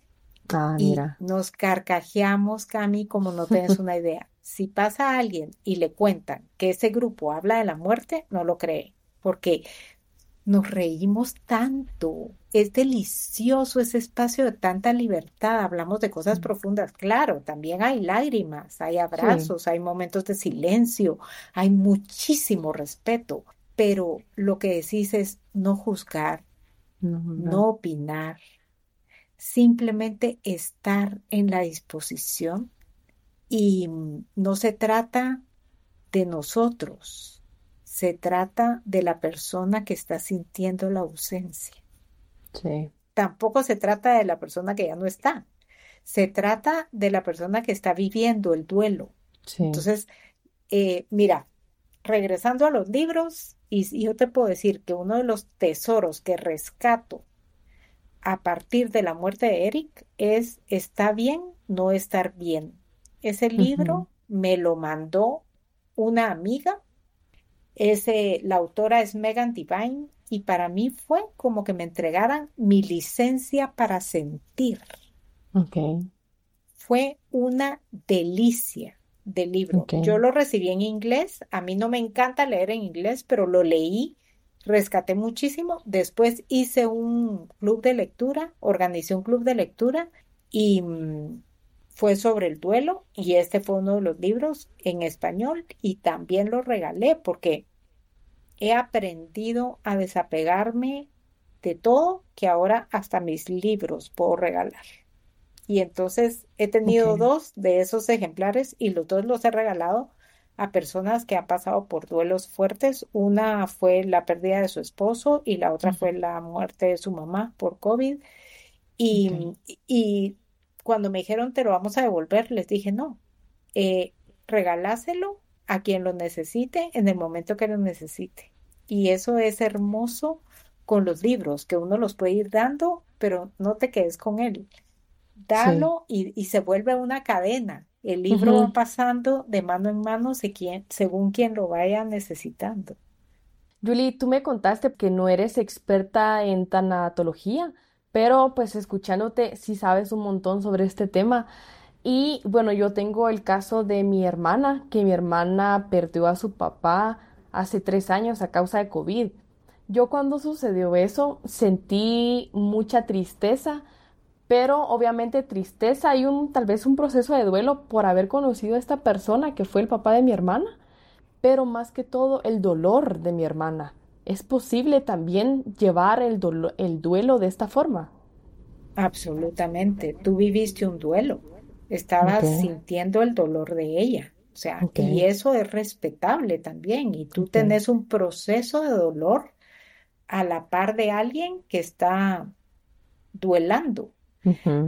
Ah, mira. Y nos carcajeamos, Cami, como no tienes una idea. Si pasa a alguien y le cuentan que ese grupo habla de la muerte, no lo cree, porque nos reímos tanto. Es delicioso ese espacio de tanta libertad. Hablamos de cosas mm. profundas. Claro, también hay lágrimas, hay abrazos, hay momentos de silencio, hay muchísimo respeto. Pero lo que decís es no juzgar, no opinar, simplemente estar en la disposición y no se trata de nosotros, se trata de la persona que está sintiendo la ausencia. Sí. Tampoco se trata de la persona que ya no está. Se trata de la persona que está viviendo el duelo. Entonces, eh, mira, regresando a los libros, y yo te puedo decir que uno de los tesoros que rescato a partir de la muerte de Eric es Está bien no estar bien ese libro me lo mandó una amiga. Ese, la autora es Megan Divine y para mí fue como que me entregaran mi licencia para sentir. Okay. Fue una delicia de libro. Yo lo recibí en inglés. A mí no me encanta leer en inglés, pero lo leí, rescaté muchísimo. Después hice un club de lectura, organicé un club de lectura y mm, fue sobre el duelo y este fue uno de los libros en español y también lo regalé porque he aprendido a desapegarme de todo que ahora hasta mis libros puedo regalar. Y entonces he tenido dos de esos ejemplares y los dos los he regalado a personas que han pasado por duelos fuertes. Una fue la pérdida de su esposo y la otra fue la muerte de su mamá por COVID. Y, y cuando me dijeron te lo vamos a devolver, les dije no, eh, regaláselo a quien lo necesite en el momento que lo necesite. Y eso es hermoso con los libros, que uno los puede ir dando, pero no te quedes con él. Dalo y, se vuelve una cadena. El libro va pasando de mano en mano según quien lo vaya necesitando. Julie, tú me contaste que no eres experta en tanatología, pero pues escuchándote sí sabes un montón sobre este tema. Y bueno, yo tengo el caso de mi hermana, que mi hermana perdió a su papá hace tres años a causa de COVID. Yo cuando sucedió eso sentí mucha tristeza, pero obviamente tristeza y un tal vez un proceso de duelo por haber conocido a esta persona que fue el papá de mi hermana, pero más que todo el dolor de mi hermana. ¿Es posible también llevar el, el duelo de esta forma? Absolutamente. Tú viviste un duelo. Estabas sintiendo el dolor de ella. O sea, y eso es respetable también. Y tú tenés un proceso de dolor a la par de alguien que está duelando.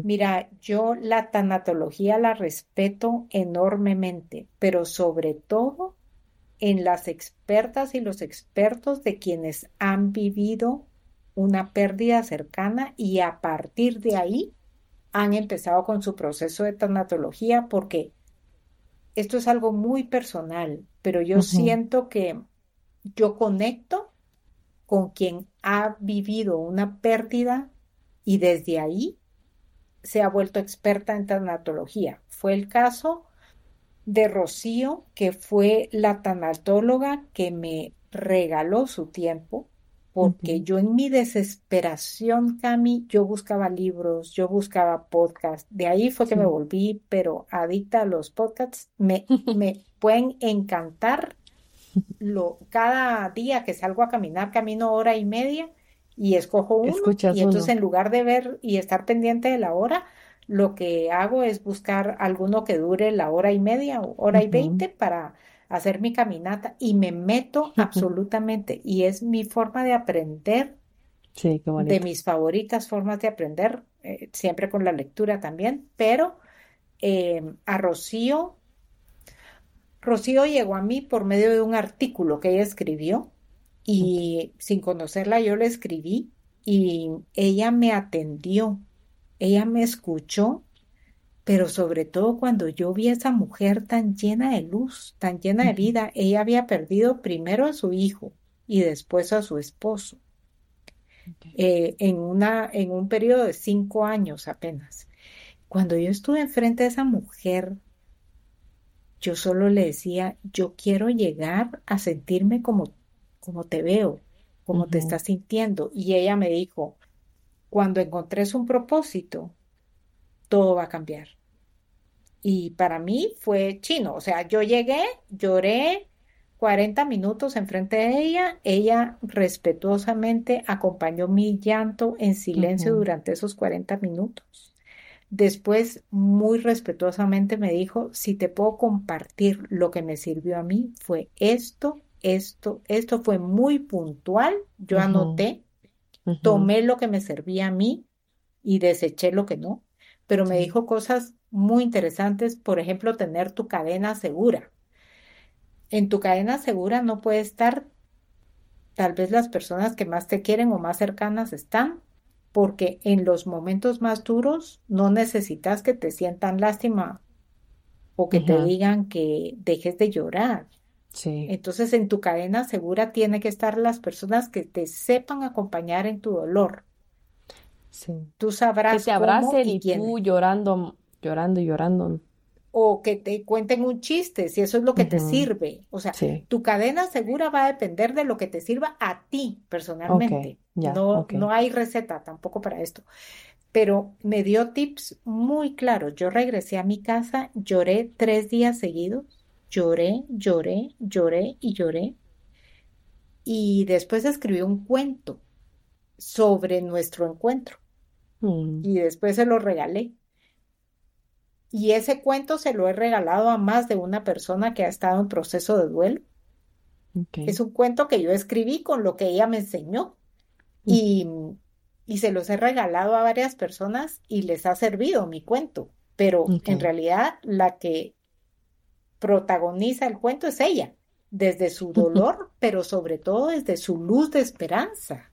Mira, yo la tanatología la respeto enormemente, pero sobre todo en las expertas y los expertos de quienes han vivido una pérdida cercana y a partir de ahí han empezado con su proceso de tanatología porque esto es algo muy personal, pero yo siento que yo conecto con quien ha vivido una pérdida y desde ahí se ha vuelto experta en tanatología. Fue el caso de Rocío, que fue la tanatóloga que me regaló su tiempo, porque yo en mi desesperación, Cami, yo buscaba libros, yo buscaba podcasts. De ahí fue que me volví, pero adicta a los podcasts. Me, me pueden encantar. Lo, cada día que salgo a caminar, camino hora y media y escojo uno. y entonces en lugar de ver y estar pendiente de la hora, lo que hago es buscar alguno que dure la hora y media o hora y veinte para hacer mi caminata y me meto absolutamente. Y es mi forma de aprender, sí, qué de mis favoritas formas de aprender, eh, siempre con la lectura también, pero eh, a Rocío, Rocío llegó a mí por medio de un artículo que ella escribió y sin conocerla yo le escribí y ella me atendió ella me escuchó, pero sobre todo cuando yo vi a esa mujer tan llena de luz, tan llena de vida, ella había perdido primero a su hijo y después a su esposo. Eh, en, una, en un periodo de cinco años apenas. Cuando yo estuve enfrente de esa mujer, yo solo le decía, yo quiero llegar a sentirme como, como te veo, como te estás sintiendo. Y ella me dijo, cuando encontres un propósito, todo va a cambiar. Y para mí fue chino, o sea, yo llegué, lloré 40 minutos enfrente de ella, ella respetuosamente acompañó mi llanto en silencio durante esos 40 minutos. Después, muy respetuosamente me dijo, si te puedo compartir lo que me sirvió a mí, fue esto, esto, esto fue muy puntual, yo anoté Tomé lo que me servía a mí y deseché lo que no, pero me dijo cosas muy interesantes, por ejemplo, tener tu cadena segura. En tu cadena segura no puede estar tal vez las personas que más te quieren o más cercanas están, porque en los momentos más duros no necesitas que te sientan lástima o que te digan que dejes de llorar. Entonces, en tu cadena segura tiene que estar las personas que te sepan acompañar en tu dolor. Sí. Tú sabrás. Que te abracen y, tú llorando, llorando y llorando. O que te cuenten un chiste, si eso es lo que te sirve. O sea, tu cadena segura va a depender de lo que te sirva a ti personalmente. no, no hay receta tampoco para esto. Pero me dio tips muy claros. Yo regresé a mi casa, lloré tres días seguidos Lloré, lloré, lloré y lloré. Y después escribí un cuento sobre nuestro encuentro. Mm. Y después se lo regalé. Y ese cuento se lo he regalado a más de una persona que ha estado en proceso de duelo. Es un cuento que yo escribí con lo que ella me enseñó. Mm. Y, y, se los he regalado a varias personas y les ha servido mi cuento. Pero en realidad la que protagoniza el cuento es ella, desde su dolor, pero sobre todo desde su luz de esperanza.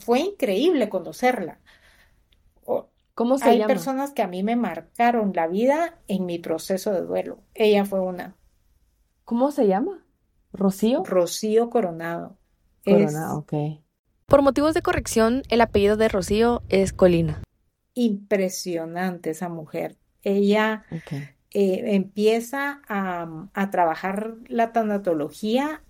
Fue increíble conocerla. ¿Cómo se Hay personas que a mí me marcaron la vida en mi proceso de duelo. Ella fue una. ¿Cómo se llama? ¿Rocío? Rocío Coronado. Coronado, ok. Por motivos de corrección, el apellido de Rocío es Colina. Impresionante esa mujer. Ella eh, empieza a, trabajar la tanatología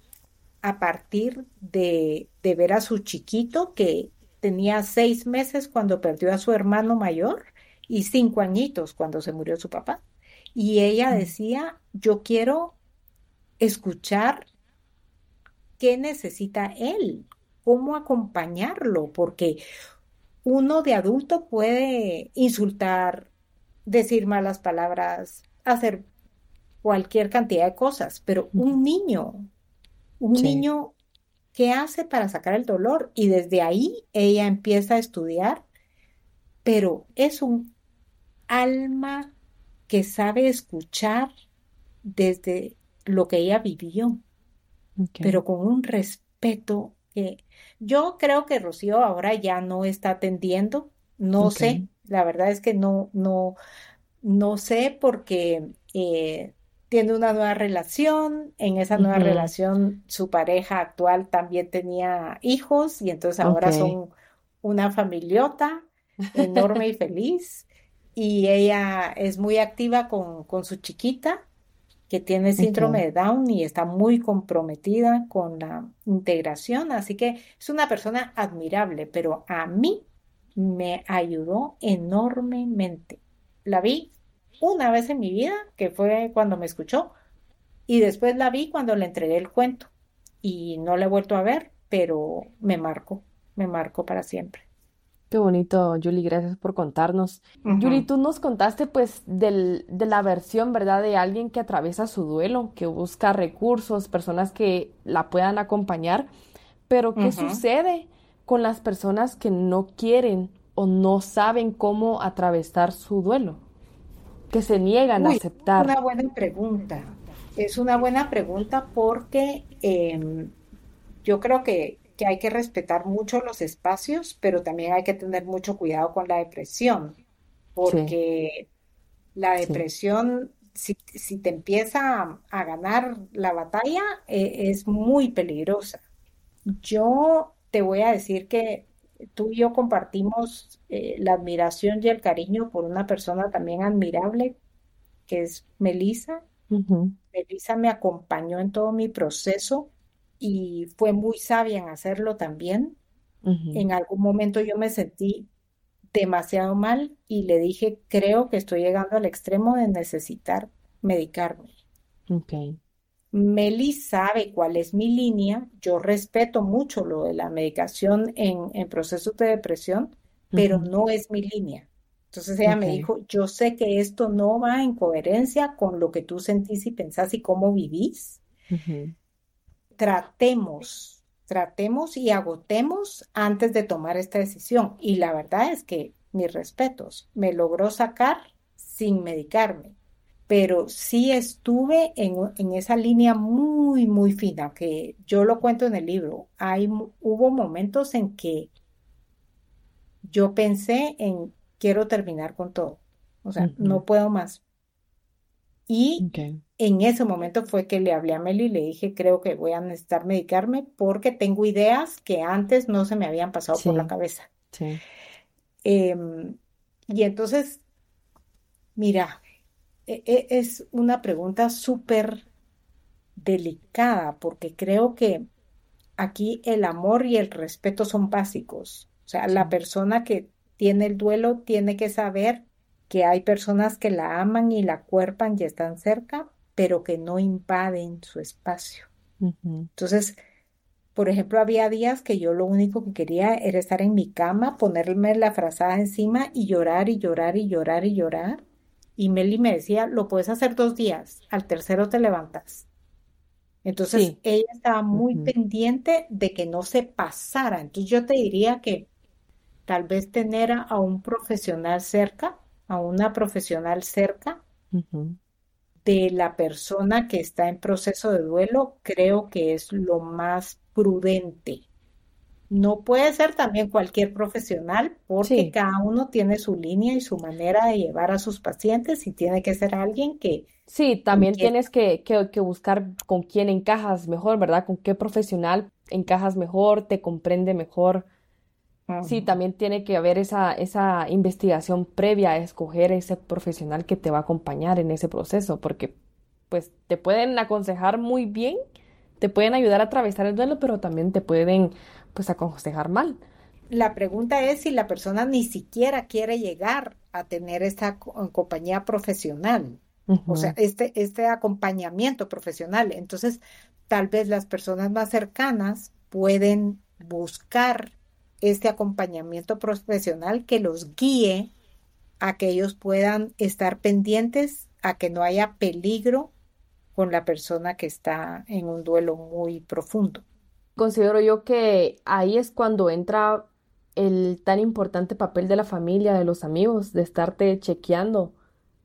a partir de, de ver a su chiquito que tenía seis meses cuando perdió a su hermano mayor y cinco añitos cuando se murió su papá. Y ella Mm. decía, yo quiero escuchar qué necesita él, cómo acompañarlo, porque uno de adulto puede insultar, decir malas palabras, hacer cualquier cantidad de cosas, pero un niño, un Sí. niño, ¿qué hace para sacar el dolor? Y desde ahí ella empieza a estudiar, pero es un alma que sabe escuchar desde lo que ella vivió, pero con un respeto que yo creo que Rocío ahora ya no está atendiendo, no sé, la verdad es que no, no, no sé porque eh, tiene una nueva relación, en esa nueva relación su pareja actual también tenía hijos y entonces ahora son una familiota enorme y feliz y ella es muy activa con, con su chiquita que tiene síndrome de Down y está muy comprometida con la integración, así que es una persona admirable, pero a mí me ayudó enormemente. La vi una vez en mi vida, que fue cuando me escuchó, y después la vi cuando le entregué el cuento y no la he vuelto a ver, pero me marcó, me marcó para siempre. Qué bonito, Julie, gracias por contarnos. Julie, Ujú, tú nos contaste pues del, de la versión, ¿verdad? De alguien que atraviesa su duelo, que busca recursos, personas que la puedan acompañar, pero ¿qué sucede con las personas que no quieren o no saben cómo atravesar su duelo? Que se niegan a aceptar. una buena pregunta. Es una buena pregunta porque em, yo creo que, que hay que respetar mucho los espacios, pero también hay que tener mucho cuidado con la depresión, Sí, porque la sí. depresión, si, si te empieza a, a ganar la batalla, eh, es muy peligrosa. Yo te voy a decir que tú y yo compartimos eh, la admiración y el cariño por una persona también admirable, que es Melissa. Ujú, Melissa me acompañó en todo mi proceso y fue muy sabia en hacerlo también. En algún momento yo me sentí demasiado mal y le dije, creo que estoy llegando al extremo de necesitar medicarme. ok, Meli sabe cuál es mi línea. Yo respeto mucho lo de la medicación en, en procesos de depresión, pero no es mi línea. Entonces ella me dijo, yo sé que esto no va en coherencia con lo que tú sentís y pensás y cómo vivís. Tratemos, tratemos y agotemos antes de tomar esta decisión. Y la verdad es que, mis respetos, me logró sacar sin medicarme pero sí estuve en, en esa línea muy, muy fina, que yo lo cuento en el libro. Hay, hubo momentos en que yo pensé en quiero terminar con todo, o sea, no puedo más. Y en ese momento fue que le hablé a Meli y le dije, creo que voy a necesitar medicarme porque tengo ideas que antes no se me habían pasado por la cabeza. sí, Em, y entonces, mira, es una pregunta súper delicada porque creo que aquí el amor y el respeto son básicos. O sea, la persona que tiene el duelo tiene que saber que hay personas que la aman y la cuerpan y están cerca, pero que no invaden su espacio. Entonces, por ejemplo, había días que yo lo único que quería era estar en mi cama, ponerme la frazada encima y llorar y llorar y llorar y llorar. Y Meli me decía, lo puedes hacer dos días, al tercero te levantas. Entonces sí, ella estaba muy pendiente de que no se pasara. Entonces yo te diría que tal vez tener a, un profesional cerca, a una profesional cerca de la persona que está en proceso de duelo, creo que es lo más prudente. No puede ser también cualquier profesional porque sí. cada uno tiene su línea y su manera de llevar a sus pacientes y tiene que ser alguien que, Sí, también tienes que, que, que buscar con quién encajas mejor, ¿verdad? Con qué profesional encajas mejor, te comprende mejor. Sí, también tiene que haber esa, esa investigación previa a escoger ese profesional que te va a acompañar en ese proceso, porque pues te pueden aconsejar muy bien, te pueden ayudar a atravesar el duelo, pero también te pueden pues aconsejar mal. La pregunta es si la persona ni siquiera quiere llegar a tener esta compañía profesional, o sea, este, este acompañamiento profesional. Entonces, tal vez las personas más cercanas pueden buscar este acompañamiento profesional que los guíe a que ellos puedan estar pendientes a que no haya peligro con la persona que está en un duelo muy profundo. Considero yo que ahí es cuando entra el tan importante papel de la familia, de los amigos, de estarte chequeando.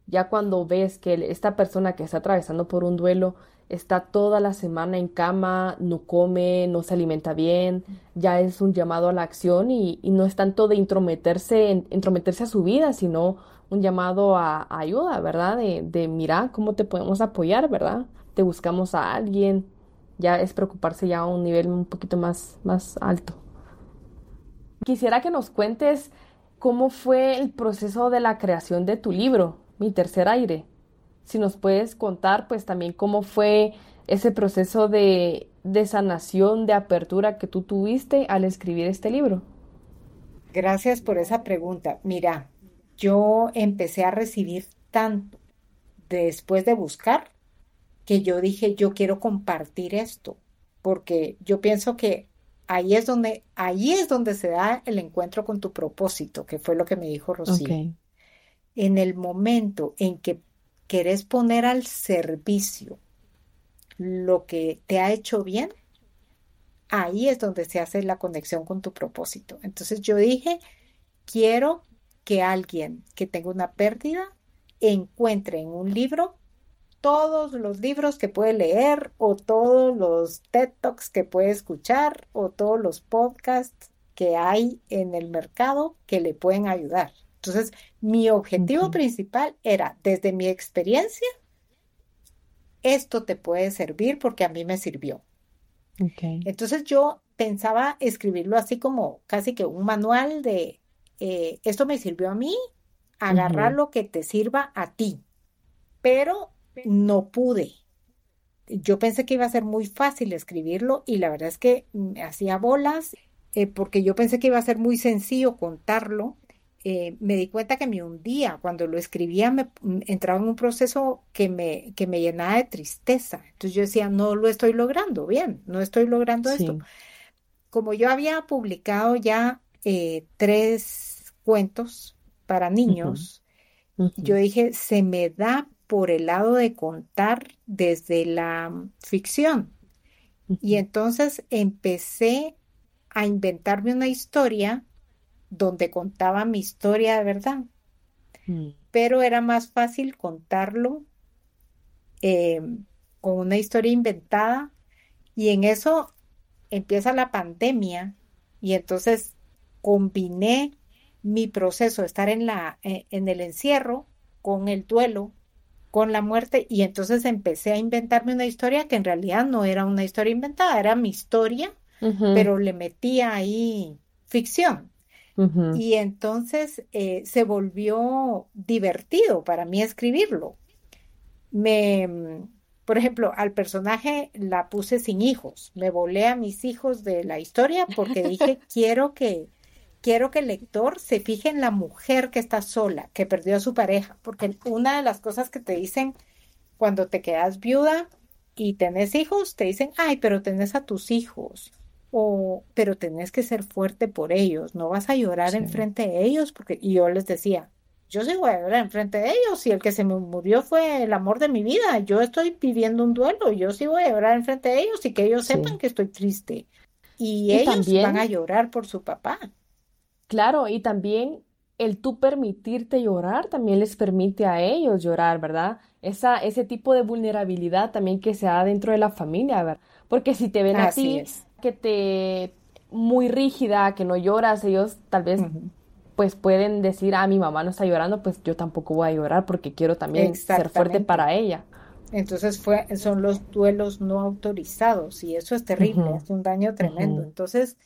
Ya cuando ves que esta persona que está atravesando por un duelo está toda la semana en cama, no come, no se alimenta bien, ya es un llamado a la acción y, no es tanto de intrometerse, intrometerse a su vida, sino un llamado a, ayuda, ¿verdad? De, de mira cómo te podemos apoyar, ¿verdad? Te buscamos a alguien, ya es preocuparse ya a un nivel un poquito más, más alto. Quisiera que nos cuentes cómo fue el proceso de la creación de tu libro, Mi tercer aire si nos puedes contar pues también cómo fue ese proceso de, sanación, de apertura que tú tuviste al escribir este libro. Gracias por esa pregunta. Mira, yo empecé a recibir tanto después de buscar que yo dije, yo quiero compartir esto, porque yo pienso que ahí es donde, ahí es donde se da el encuentro con tu propósito, que fue lo que me dijo Rocío. En el momento en que querés poner al servicio lo que te ha hecho bien, ahí es donde se hace la conexión con tu propósito. Entonces yo dije, quiero que alguien que tenga una pérdida encuentre en un libro todos los libros que puede leer o todos los TED Talks que puede escuchar o todos los podcasts que hay en el mercado que le pueden ayudar. Entonces, mi objetivo principal era, desde mi experiencia, esto te puede servir porque a mí me sirvió. Entonces yo pensaba escribirlo así como casi que un manual de, eh, esto me sirvió a mí, agarrar lo que te sirva a ti, pero no pude. Yo pensé que iba a ser muy fácil escribirlo y la verdad es que me hacía bolas eh, porque yo pensé que iba a ser muy sencillo contarlo eh, me di cuenta que me hundía. Cuando lo escribía me mm, entraba en un proceso que me, que me llenaba de tristeza. Entonces yo decía, no lo estoy logrando bien, no estoy logrando esto. Como yo había publicado ya eh, tres cuentos para niños, yo dije, se me da por el lado de contar desde la ficción. Y entonces empecé a inventarme una historia donde contaba mi historia de verdad. Mm. Pero era más fácil contarlo em, con una historia inventada y en eso empieza la pandemia y entonces combiné mi proceso de estar en, la, eh, en el encierro con el duelo, con la muerte y entonces empecé a inventarme una historia que en realidad no era una historia inventada, era mi historia, pero le metía ahí ficción. Y entonces eh, se volvió divertido para mí escribirlo. Me, por ejemplo, al personaje la puse sin hijos. Me volé a mis hijos de la historia porque dije, quiero que, quiero que el lector se fije en la mujer que está sola, que perdió a su pareja, porque una de las cosas que te dicen cuando te quedas viuda y tenés hijos, te dicen, ay, pero tenés a tus hijos o pero tenés que ser fuerte por ellos, no vas a llorar en enfrente de ellos, porque y yo les decía, yo sí voy a llorar enfrente de ellos, y el que se me murió fue el amor de mi vida, yo estoy viviendo un duelo, yo sí voy a llorar enfrente de ellos y que ellos sepan que estoy triste. Y, ellos van a llorar por su papá. Claro, y también el tú permitirte llorar también les permite a ellos llorar, ¿verdad? Esa, ese tipo de vulnerabilidad también que se da dentro de la familia, ¿verdad? Porque si te ven así, que te muy rígida, que no lloras, ellos tal vez pues pueden decir, ah, mi mamá no está llorando, pues yo tampoco voy a llorar porque quiero también ser fuerte para ella. Entonces fue, son los duelos no autorizados y eso es terrible, es un daño tremendo. Entonces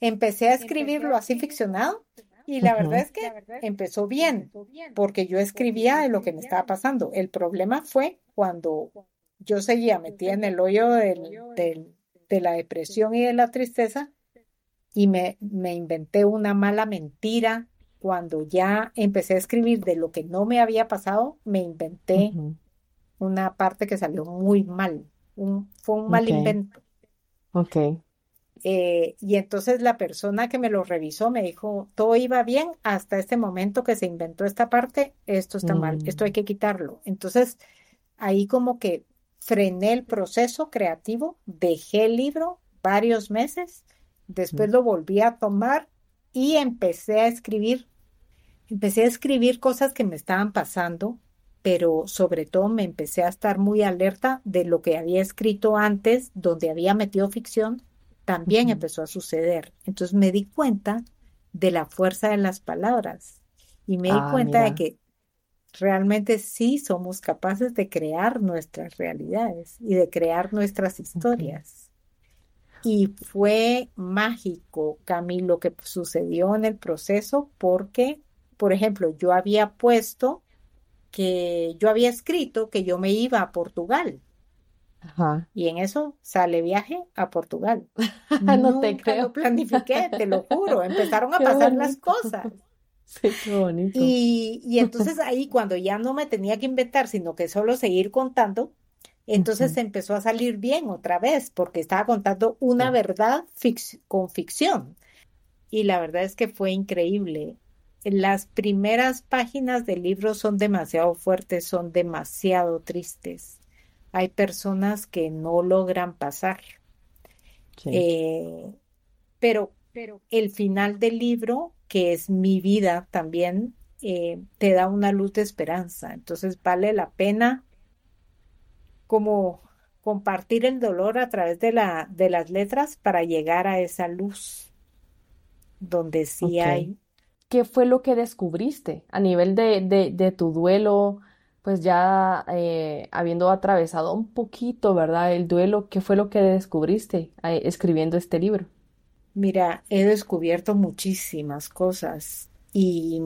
empecé a escribirlo así ficcionado y la verdad es que empezó bien porque yo escribía de lo que me estaba pasando. El problema fue cuando yo seguía metida en el hoyo de la depresión y de la tristeza y me, me inventé una mala mentira. Cuando ya empecé a escribir de lo que no me había pasado, me inventé una parte que salió muy mal. fue un mal invento. Ok. Eh, y entonces la persona que me lo revisó me dijo, todo iba bien hasta este momento que se inventó esta parte, esto está mal, esto hay mm. que quitarlo. Entonces, ahí como que frené el proceso creativo, dejé el libro varios meses, después mm. lo volví a tomar y empecé a escribir. Empecé a escribir cosas que me estaban pasando, pero sobre todo me empecé a estar muy alerta de lo que había escrito antes, donde había metido ficción, también empezó a suceder. Entonces me di cuenta de la fuerza de las palabras y me di ah, cuenta de que realmente sí somos capaces de crear nuestras realidades y de crear nuestras historias. Y fue mágico, Camilo, lo que sucedió en el proceso porque, por ejemplo, yo había puesto que yo había escrito que yo me iba a Portugal y en eso sale viaje a Portugal. no te creo. lo planifiqué, te lo juro. Empezaron a pasar las cosas. Sí, qué bonito. Y, y, entonces ahí cuando ya no me tenía que inventar, sino que solo seguir contando, entonces empezó a salir bien otra vez, porque estaba contando una verdad con ficción. Y la verdad es que fue increíble. Las primeras páginas del libro son demasiado fuertes, son demasiado tristes hay personas que no logran pasar. Eh, pero, pero el final del libro, que es mi vida también, eh, te da una luz de esperanza. Entonces vale la pena como compartir el dolor a través de, la, de las letras para llegar a esa luz donde sí hay. ¿Qué fue lo que descubriste a nivel de, de, de tu duelo? pues ya eh, habiendo atravesado un poquito, ¿verdad? El duelo, ¿qué fue lo que descubriste eh, escribiendo este libro? Mira, he descubierto muchísimas cosas y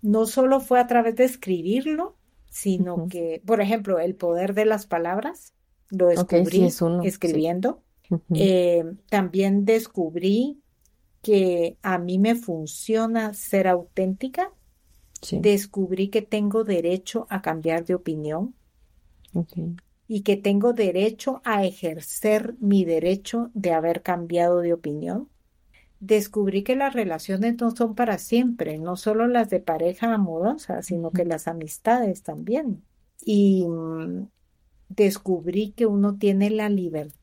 no solo fue a través de escribirlo, sino que, por ejemplo, el poder de las palabras, lo descubrí escribiendo. Eh, también descubrí que a mí me funciona ser auténtica descubrí que tengo derecho a cambiar de opinión y que tengo derecho a ejercer mi derecho de haber cambiado de opinión. Descubrí que las relaciones no son para siempre, no solo las de pareja amorosa, sino que las amistades también. Y mm, descubrí que uno tiene la libertad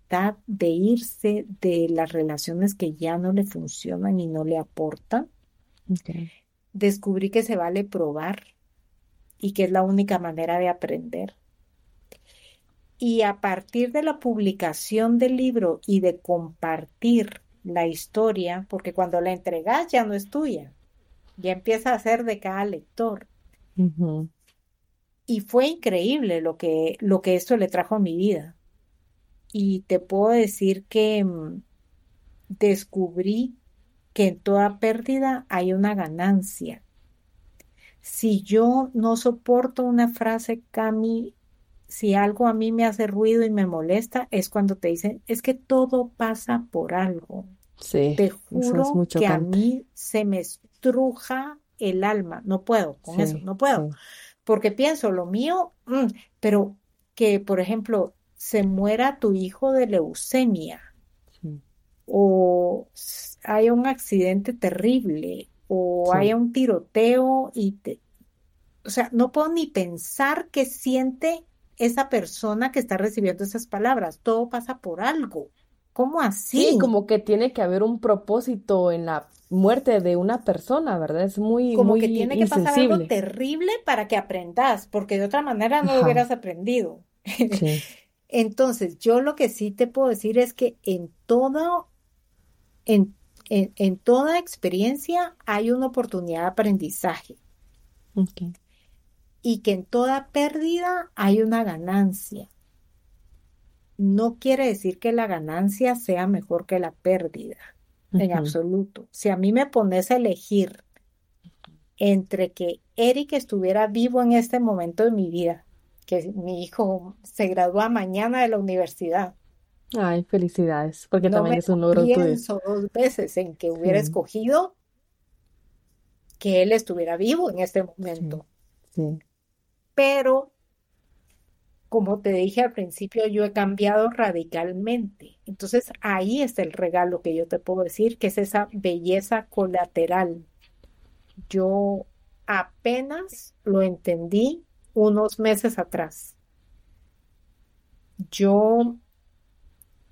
de irse de las relaciones que ya no le funcionan y no le aportan descubrí que se vale probar y que es la única manera de aprender. Y a partir de la publicación del libro y de compartir la historia, porque cuando la entregas ya no es tuya, ya empieza a ser de cada lector. Y fue increíble lo que, lo que esto le trajo a mi vida. Y te puedo decir que mm, descubrí que en toda pérdida hay una ganancia. Si yo no soporto una frase, Cami, si algo a mí me hace ruido y me molesta, es cuando te dicen, es que todo pasa por algo. Sí, te juro que a mí se me estruja el alma. No puedo con eso, no puedo. Porque pienso, lo mío, mm, pero que, por ejemplo, se muera tu hijo de leucemia o haya un accidente terrible o haya un tiroteo y te, o sea, no puedo ni pensar qué siente esa persona que está recibiendo esas palabras. Todo pasa por algo. ¿Cómo así? Sí, como que tiene que haber un propósito en la muerte de una persona, ¿verdad? Es muy como que tiene que pasar algo terrible para que aprendas, porque de otra manera no lo hubieras aprendido. Entonces, yo lo que sí te puedo decir es que en todo en, toda experiencia hay una oportunidad de aprendizaje. Y que en toda pérdida hay una ganancia. No quiere decir que la ganancia sea mejor que la pérdida, en absoluto. Si a mí me pones a elegir entre que Eric estuviera vivo en este momento de mi vida que mi hijo se gradúa mañana de la universidad. Ay, felicidades, porque también es un logro tuyo. Pienso dos veces en que hubiera escogido que él estuviera vivo en este momento. sí. Pero como te dije al principio, yo he cambiado radicalmente. Entonces ahí está el regalo que yo te puedo decir, que es esa belleza colateral. Yo apenas lo entendí unos meses atrás. Yo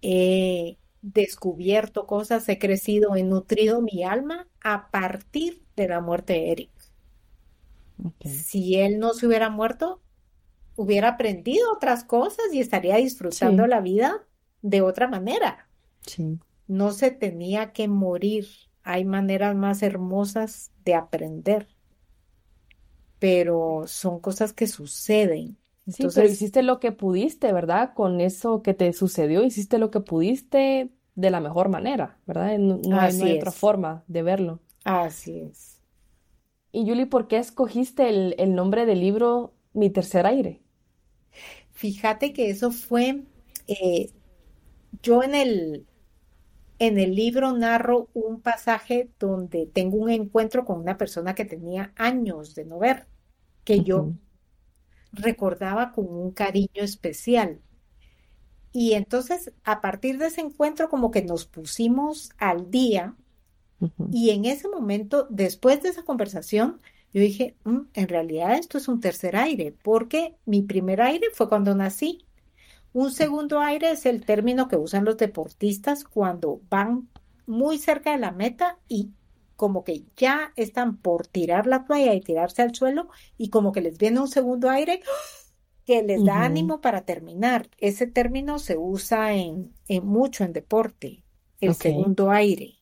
he descubierto cosas, he crecido, he nutrido mi alma a partir de la muerte de Eric. Si él no se hubiera muerto, hubiera aprendido otras cosas y estaría disfrutando la vida de otra manera. Sí. No se tenía que morir. Hay maneras más hermosas de aprender. Pero son cosas que suceden. sí, pero hiciste lo que pudiste, ¿verdad? Con eso que te sucedió, hiciste lo que pudiste de la mejor manera, ¿verdad? No, hay, otra forma de verlo. Así es. Y Julie, ¿por qué escogiste el, el nombre del libro Mi tercer aire? Fíjate que eso fue, eh, yo en el, en el libro narro un pasaje donde tengo un encuentro con una persona que tenía años de no ver, que yo recordaba con un cariño especial. Y entonces, a partir de ese encuentro, como que nos pusimos al día. Y en ese momento, después de esa conversación, yo dije, mm, en realidad esto es un tercer aire, porque mi primer aire fue cuando nací. Un segundo aire es el término que usan los deportistas cuando van muy cerca de la meta y como que ya están por tirar la toalla y tirarse al suelo y como que les viene un segundo aire que les da ánimo para terminar. Ese término se usa en, mucho en deporte, el segundo aire.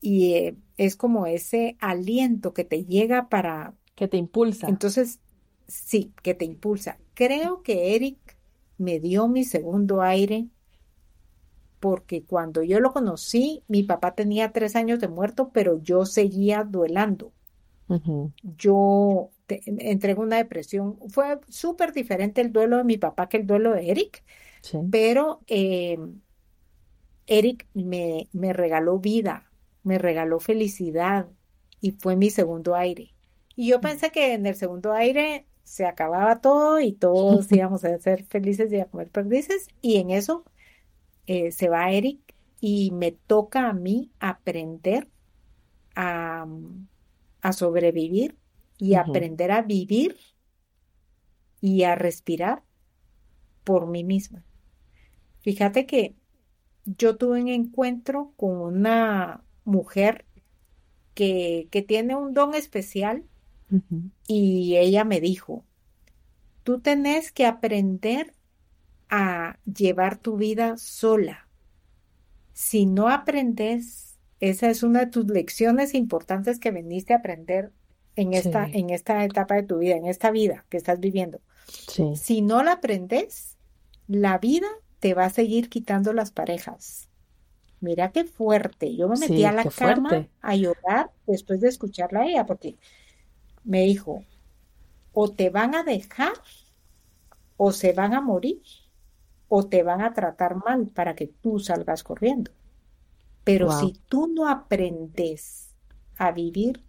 Y eh, es como ese aliento que te llega para... Que te impulsa. Entonces, sí, que te impulsa. Creo que Eric me dio mi segundo aire porque cuando yo lo conocí, mi papá tenía tres años de muerto, pero yo seguía duelando. Yo entré en una depresión. Fue súper diferente el duelo de mi papá que el duelo de Eric, pero eh, Eric me, me regaló vida, me regaló felicidad y fue mi segundo aire. Y yo mm. pensé que en el segundo aire se acababa todo y todos íbamos a ser felices y a comer perdices. Y en eso eh, se va Eric y me toca a mí aprender a, a sobrevivir y aprender a vivir y a respirar por mí misma. Fíjate que yo tuve un encuentro con una mujer que, tiene un don especial y ella me dijo, tú tenés que aprender a llevar tu vida sola. Si no aprendes, esa es una de tus lecciones importantes que veniste a aprender en esta, en esta etapa de tu vida, en esta vida que estás viviendo. Si no la aprendes, la vida te va a seguir quitando las parejas. Mira qué fuerte. Yo me metí a la cama a llorar después de escucharla a ella, porque me dijo, o te van a dejar, o se van a morir, o te van a tratar mal para que tú salgas corriendo. Pero si tú no aprendes a vivir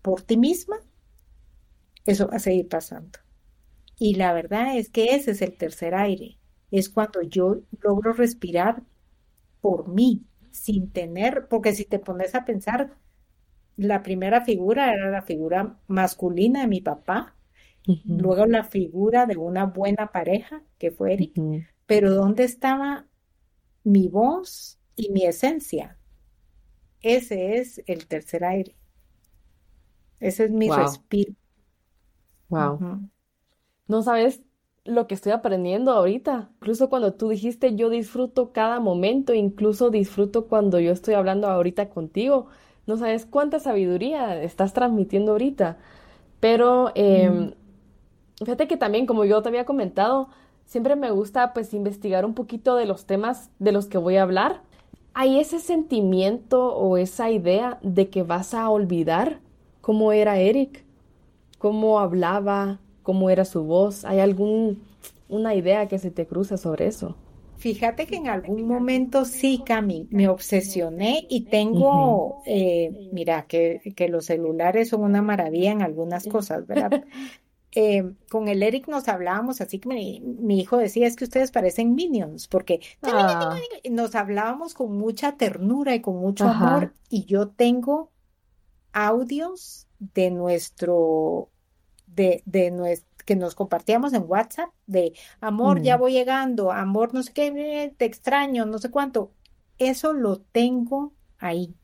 por ti misma, eso va a seguir pasando. Y la verdad es que ese es el tercer aire. Es cuando yo logro respirar por mí, sin tener, porque si te pones a pensar, la primera figura era la figura masculina de mi papá, luego la figura de una buena pareja, que fue Eric, pero ¿dónde estaba mi voz y mi esencia? Ese es el tercer aire. Ese es mi respiro. Wow. No sabes lo que estoy aprendiendo ahorita. Incluso cuando tú dijiste yo disfruto cada momento, incluso disfruto cuando yo estoy hablando ahorita contigo. No sabes cuánta sabiduría estás transmitiendo ahorita. Pero em, fíjate que también, como yo te había comentado, siempre me gusta pues investigar un poquito de los temas de los que voy a hablar. Hay ese sentimiento o esa idea de que vas a olvidar cómo era Eric, cómo hablaba, cómo era su voz. ¿Hay alguna idea que se te cruza sobre eso? Fíjate que en algún momento sí, Cami, me obsesioné y tengo, eh, mira, que, que, los celulares son una maravilla en algunas cosas, ¿verdad? Eh, con el Eric nos hablábamos, así que mi, hijo decía, es que ustedes parecen minions, porque ah. nos hablábamos con mucha ternura y con mucho amor, y yo tengo audios de nuestro, de, de nuestro, que nos compartíamos en WhatsApp, de amor, ya mm. voy llegando, amor, no sé qué, te extraño, no sé cuánto. Eso lo tengo ahí.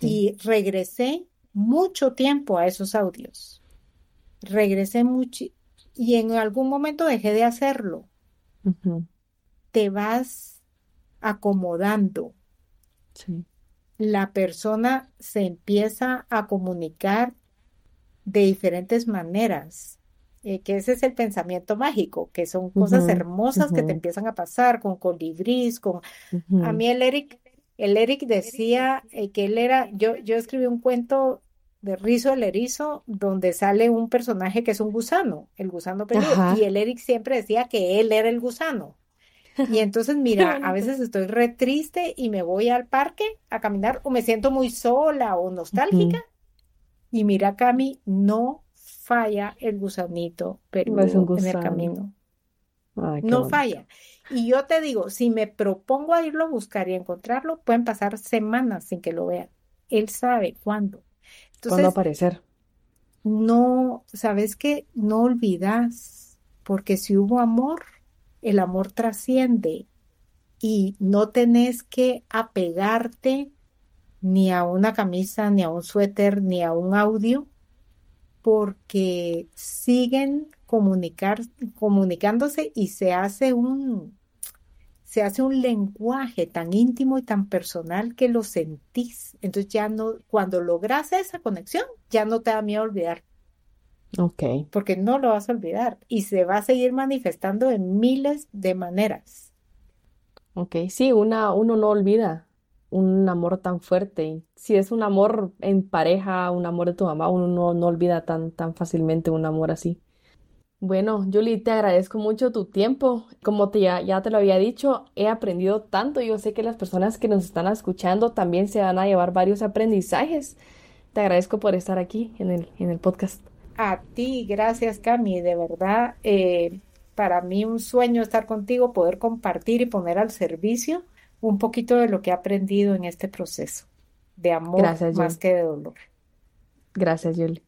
Y regresé mucho tiempo a esos audios regresé mucho y en algún momento dejé de hacerlo. Te vas acomodando. La persona se empieza a comunicar de diferentes maneras. Eh, que ese es el pensamiento mágico, que son cosas hermosas que te empiezan a pasar con colibrís, con... A mí el Eric, el Eric decía eh, que él era, yo, yo escribí un cuento de Rizo el Erizo, donde sale un personaje que es un gusano, el gusano peludo. Y el Eric siempre decía que él era el gusano. Y entonces, mira, a veces estoy re triste y me voy al parque a caminar o me siento muy sola o nostálgica. Y mira, Cami, no falla el gusanito peludo en el camino. no falla. Y yo te digo, si me propongo a irlo a buscar y encontrarlo, pueden pasar semanas sin que lo vean. Él sabe cuándo. ¿Cuándo aparecer? No, ¿sabes qué? No olvidas, porque si hubo amor, el amor trasciende y no tenés que apegarte ni a una camisa, ni a un suéter, ni a un audio, porque siguen comunicar, comunicándose y se hace un, se hace un lenguaje tan íntimo y tan personal que lo sentís. Entonces ya no, cuando logras esa conexión, ya no te da miedo olvidar. Ok. Porque no lo vas a olvidar y se va a seguir manifestando en miles de maneras. Ok, sí, una, uno no olvida un amor tan fuerte. Si es un amor en pareja, un amor de tu mamá, uno no, no olvida tan, tan fácilmente un amor así. Bueno, Julie, te agradezco mucho tu tiempo. Como te, ya, ya, te lo había dicho, he aprendido tanto. Yo sé que las personas que nos están escuchando también se van a llevar varios aprendizajes. Te agradezco por estar aquí en el, en el podcast. A ti, gracias Cami. De verdad, eh, para mí un sueño estar contigo, poder compartir y poner al servicio un poquito de lo que he aprendido en este proceso de amor más que de dolor. Gracias, Julie.